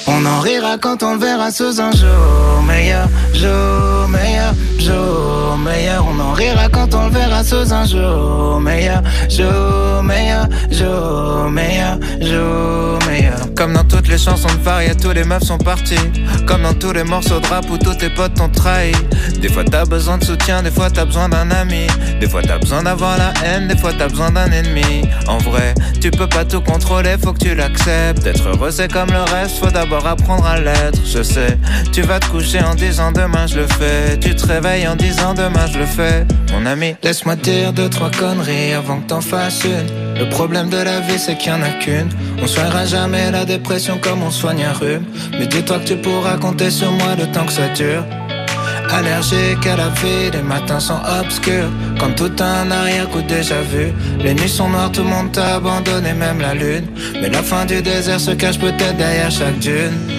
On en quand on le verra sous un jour meilleur, jour meilleur, jour meilleur. On en rira quand on le verra sous un jour meilleur, jour meilleur, jour meilleur, jour meilleur. Comme dans toutes les chansons de Faria, tous les meufs sont partis. Comme dans tous les morceaux de rap où tous tes potes t'ont trahi. Des fois t'as besoin de soutien, des fois t'as besoin d'un ami. Des fois t'as besoin d'avoir la haine, des fois t'as besoin d'un ennemi. En vrai, tu peux pas tout contrôler, faut que tu l'acceptes. Être heureux c'est comme le reste, faut d'abord apprendre à Je sais, tu vas te coucher en disant demain je le fais. Tu te réveilles en disant demain je le fais. Mon ami, laisse-moi dire deux, trois conneries avant que t'en fasses une. Le problème de la vie c'est qu'il y en a qu'une. On soignera jamais la dépression comme on soigne un rhume. Mais dis-toi que tu pourras compter sur moi le temps que ça dure. Allergique à la vie, les matins sont obscurs. Comme tout un arrière-coup déjà vu. Les nuits sont noires, tout le monde t'a abandonné, même la lune. Mais la fin du désert se cache peut-être derrière chaque dune.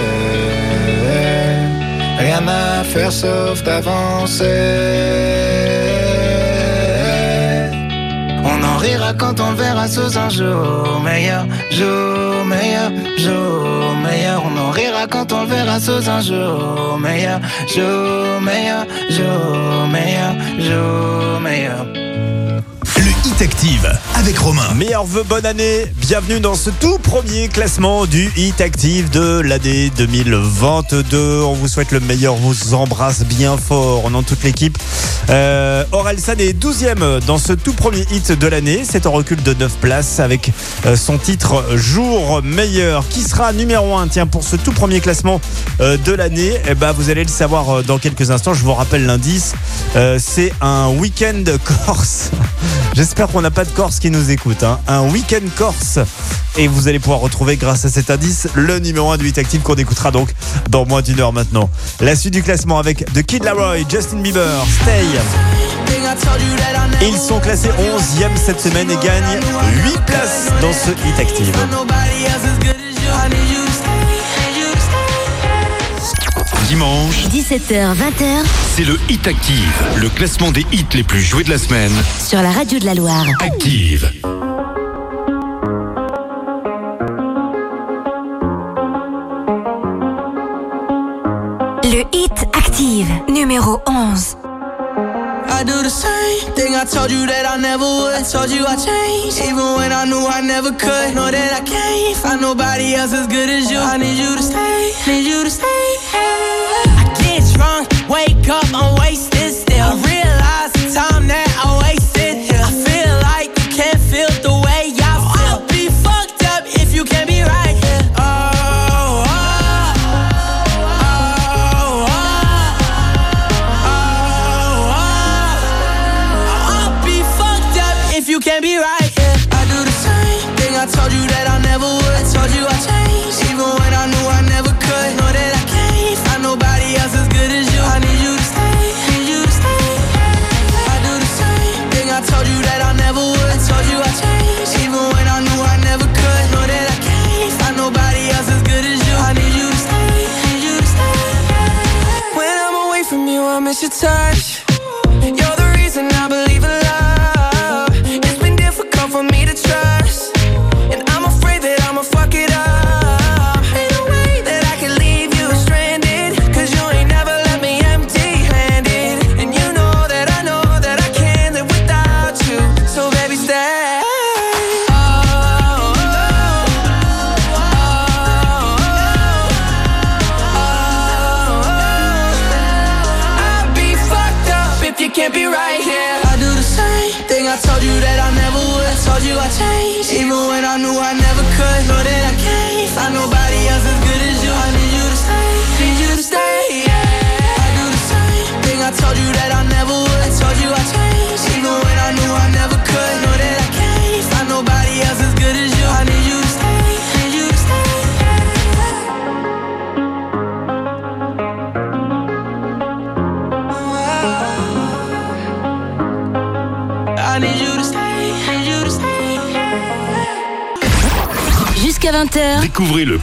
Rien à faire sauf d'avancer. On en rira quand on verra sous un jour meilleur, jour meilleur, jour meilleur. On en rira quand on verra sous un jour meilleur, jour meilleur, jour meilleur, jour meilleur. Hit Active avec Romain. Meilleurs vœux, bonne année. Bienvenue dans ce tout premier classement du Hit Active de l'année 2022. On vous souhaite le meilleur, on vous embrasse bien fort. On en toute l'équipe. Euh, Aurel San est 12e dans ce tout premier hit de l'année. C'est en recul de 9 places avec euh, son titre Jour meilleur qui sera numéro 1 tiens pour ce tout premier classement euh, de l'année? Eh ben, vous allez le savoir euh, dans quelques instants. Je vous rappelle l'indice. C'est un week-end corse. J'espère qu'on n'a pas de Corse qui nous écoute. hein. Un week-end corse. Et vous allez pouvoir retrouver grâce à cet indice le numéro 1 du 8 Active qu'on écoutera donc dans moins d'une heure maintenant. La suite du classement avec The Kid Laroi, Justin Bieber, Stay. Ils sont classés 11e cette semaine et gagnent 8 places dans ce Hit Active. Dimanche, 17h, 20h c'est le Hit Active, le classement des hits les plus joués de la semaine. sur la radio de la Loire. Active. Le hit active, numéro 11. I do the same thing I told you that I never would. I told you I changed, even when I knew I never could. Know that I can't find nobody else as good as you. I need you to stay, need you to stay. I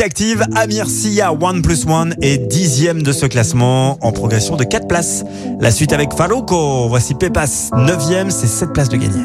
Active, Amir Sia, One Plus One est dixième de ce classement en progression de 4 places. La suite avec Faloko, voici Pepas, neuvième, c'est 7 places de gagné.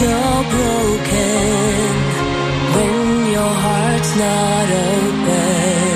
you're broken, when your heart's not open.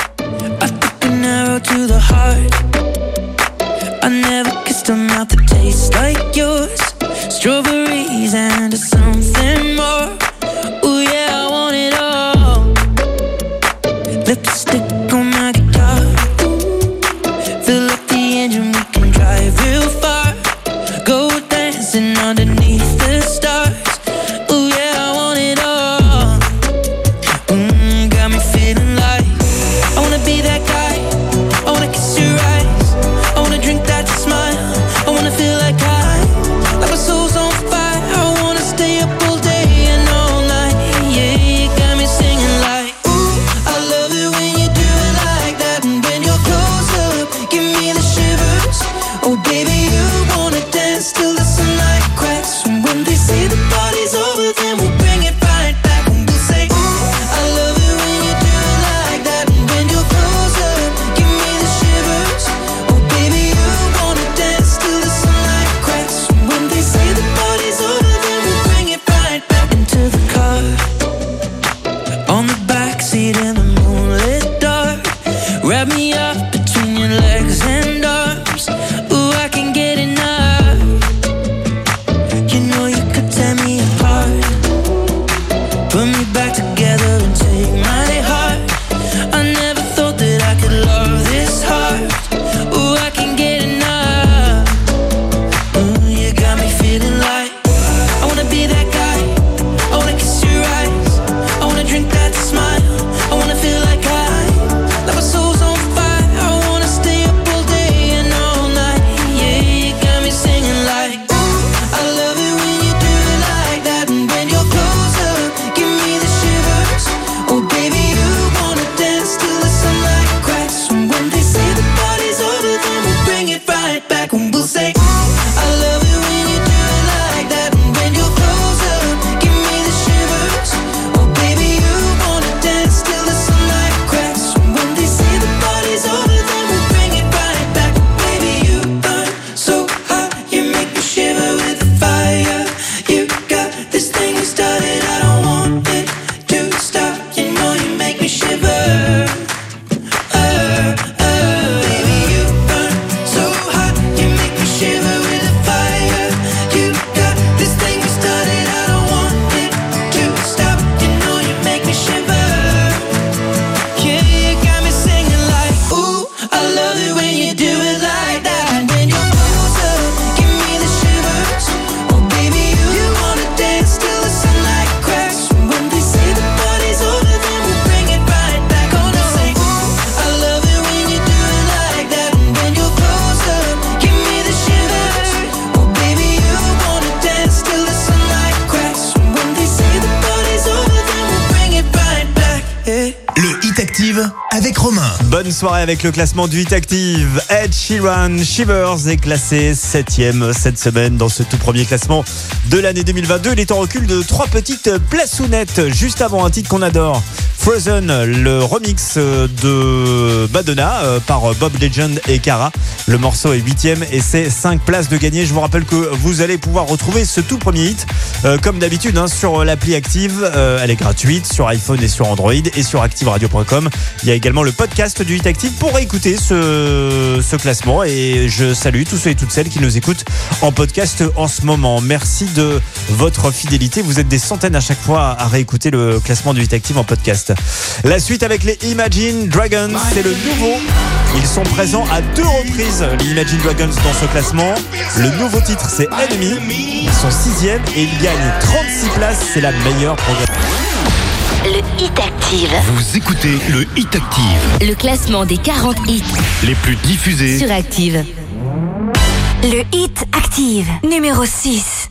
Avec le classement du Hit Active. Ed Sheeran Shivers est classé 7ème cette semaine dans ce tout premier classement de l'année 2022. Il est en recul de trois petites plaçounettes juste avant un titre qu'on adore. Frozen, le remix de Madonna euh, par Bob Legend et Cara. Le morceau est 8ème et c'est 5 places de gagner. Je vous rappelle que vous allez pouvoir retrouver ce tout premier hit euh, comme d'habitude hein, sur l'appli Active. Euh, elle est gratuite sur iPhone et sur Android et sur activeradio.com. Il y a également le podcast du Hit Active pour écouter ce, ce classement. Et je salue tous ceux et toutes celles qui nous écoutent en podcast en ce moment. Merci de votre fidélité. Vous êtes des centaines à chaque fois à réécouter le classement du Hit Active en podcast. La suite avec les Imagine Dragons, c'est le nouveau. Ils sont présents à deux reprises, les Imagine Dragons, dans ce classement. Le nouveau titre, c'est Enemy. Ils sont sixième et ils gagnent 36 places. C'est la meilleure progression. Le Hit Active. Vous écoutez le Hit Active, Le classement des 40 hits les plus diffusés. sur Active. Le Hit Active, numéro 6.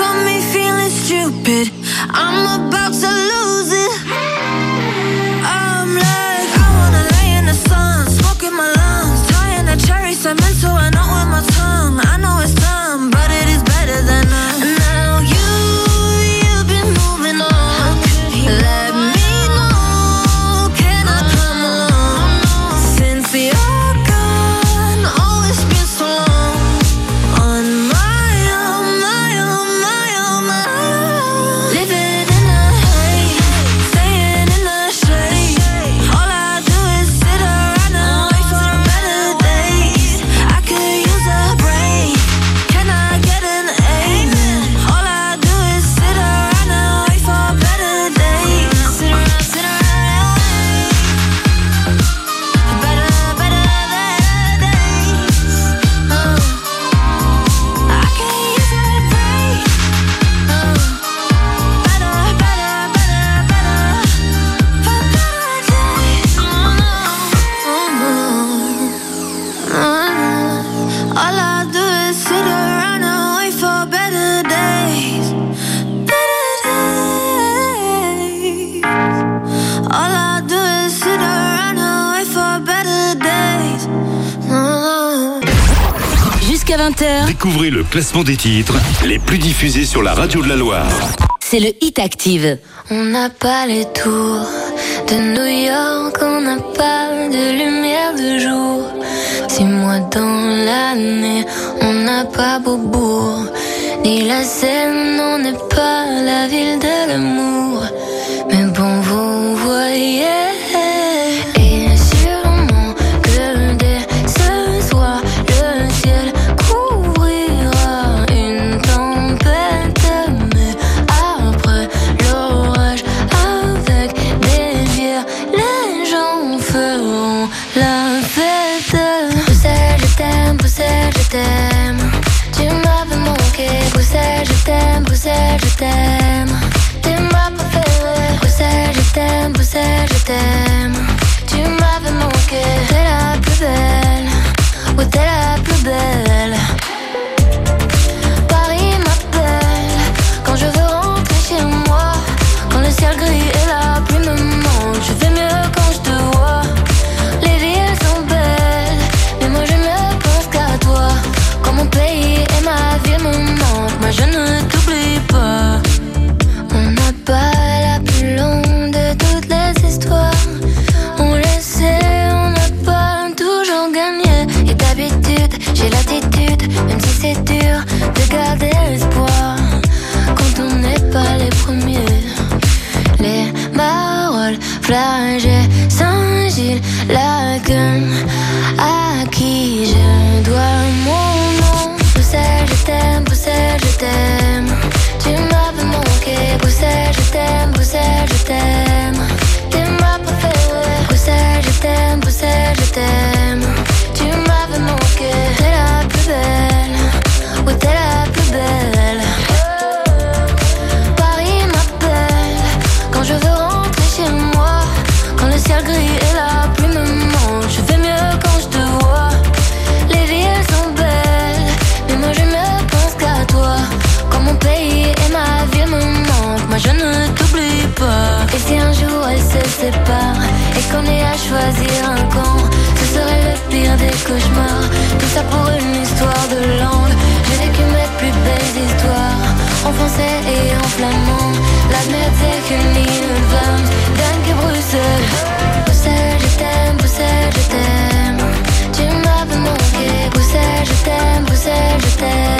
Got me feeling stupid. I'm about to lose Le classement des titres les plus diffusés sur la radio de la Loire. C'est le Hit Active. On n'a pas les tours de New York, on n'a pas de lumière de jour. Six mois dans l'année, on n'a pas Beaubourg. Ni la Seine, on n'est pas la ville de l'amour. Mais bon, vous voyez. fly. et qu'on ait à choisir un camp, ce serait le pire des cauchemars. Tout ça pour une histoire de langue. J'ai vécu mes plus belles histoires en français et en flamand. La merde c'est qu'une ligne flamme. Danke Bruxelles, Bruxelles je t'aime, Bruxelles je t'aime. Tu m'as manqué, Bruxelles je t'aime, Bruxelles je t'aime.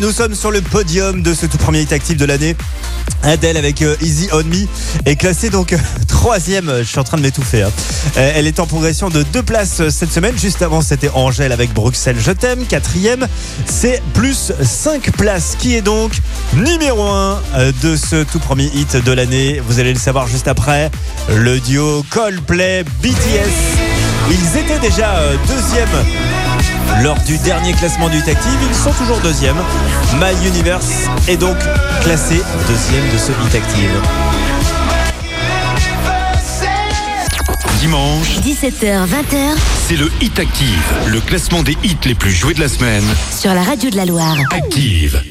Nous sommes sur le podium de ce tout premier hit actif de l'année. Adèle avec euh, Easy On Me est classée donc euh, troisième. Je suis en train de m'étouffer. hein. Euh, Elle est en progression de deux places cette semaine. Juste avant, c'était Angèle avec Bruxelles Je t'aime. Quatrième, c'est plus cinq places. Qui est donc numéro un euh, de ce tout premier hit de l'année? Vous allez le savoir juste après. Le duo Coldplay BTS. Ils étaient déjà deuxième lors du dernier classement du Hit Active. Ils sont toujours deuxième. My Universe est donc classé deuxième de ce Hit Active. Dimanche, 17h, 20h c'est le Hit Active, le classement des hits les plus joués de la semaine. sur la radio de la Loire. Active.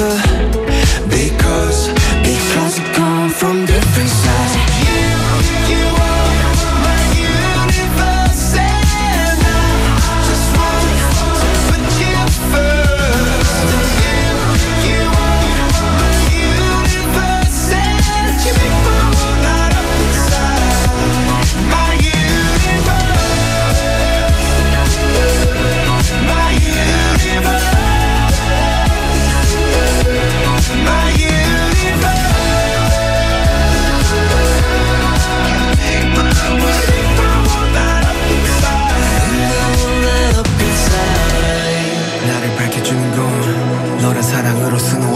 the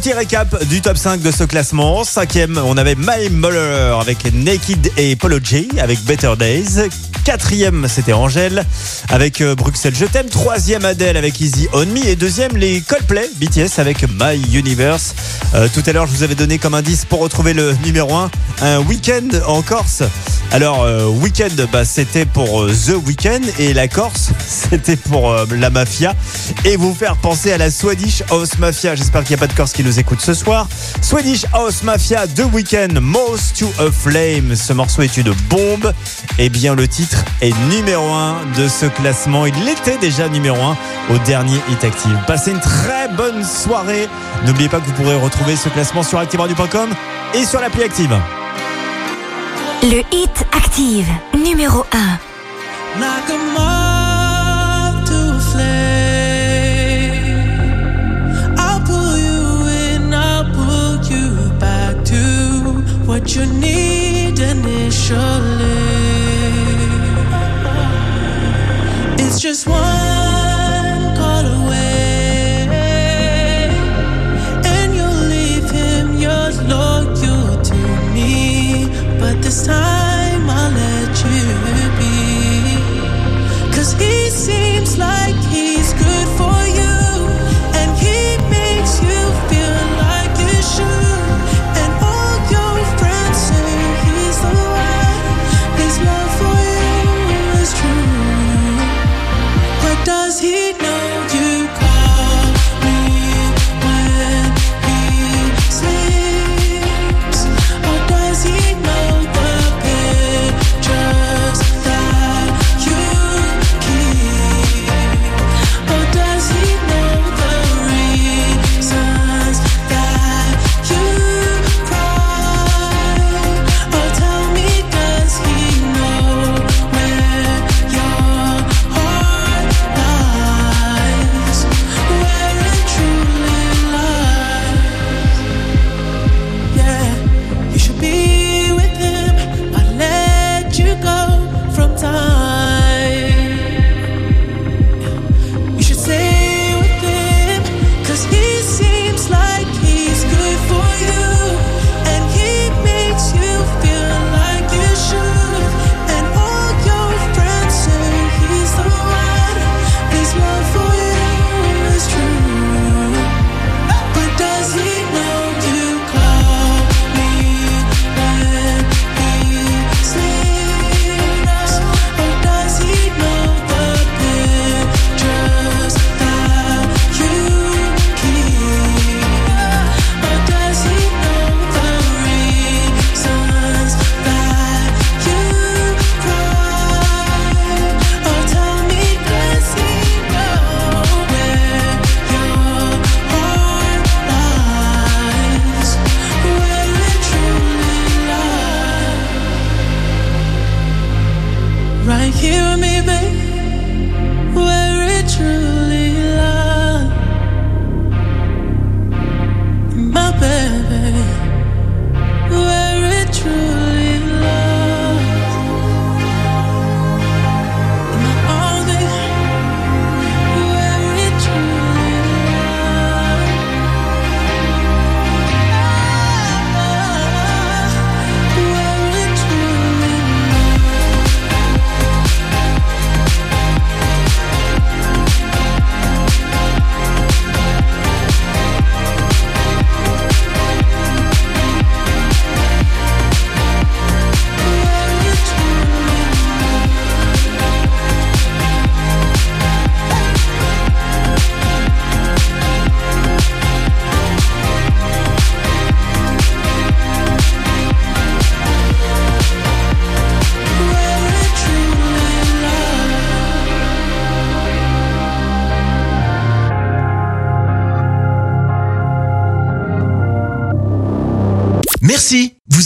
Petit récap du top 5 de ce classement. Cinquième, on avait My Muller avec Naked et Polo J avec Better Days. Quatrième, c'était Angèle avec euh, Bruxelles. Je t'aime. Troisième Adèle avec Easy On Me. Et deuxième, les Coldplay BTS avec My Universe. Euh, tout à l'heure, je vous avais donné comme indice pour retrouver le numéro 1, un week-end en Corse. Alors, euh, week-end, bah, c'était pour euh, The Weekend et la Corse, c'était pour la mafia. Et vous faire penser à la Swedish House Mafia. J'espère qu'il n'y a pas de Corse qui nous écoute ce soir. Swedish House Mafia, The Weekend, Most to a Flame. Ce morceau est une bombe. Et bien, le titre est numéro 1 de ce classement. Il était déjà numéro 1 au dernier Hit Active. Passez une très bonne soirée. N'oubliez pas que vous pourrez retrouver ce classement sur activeradio.com et sur l'appli Active. Le Hit Active, numéro 1. You back to what you need initially. just one call away, and you'll leave him your loyal to me. But this time.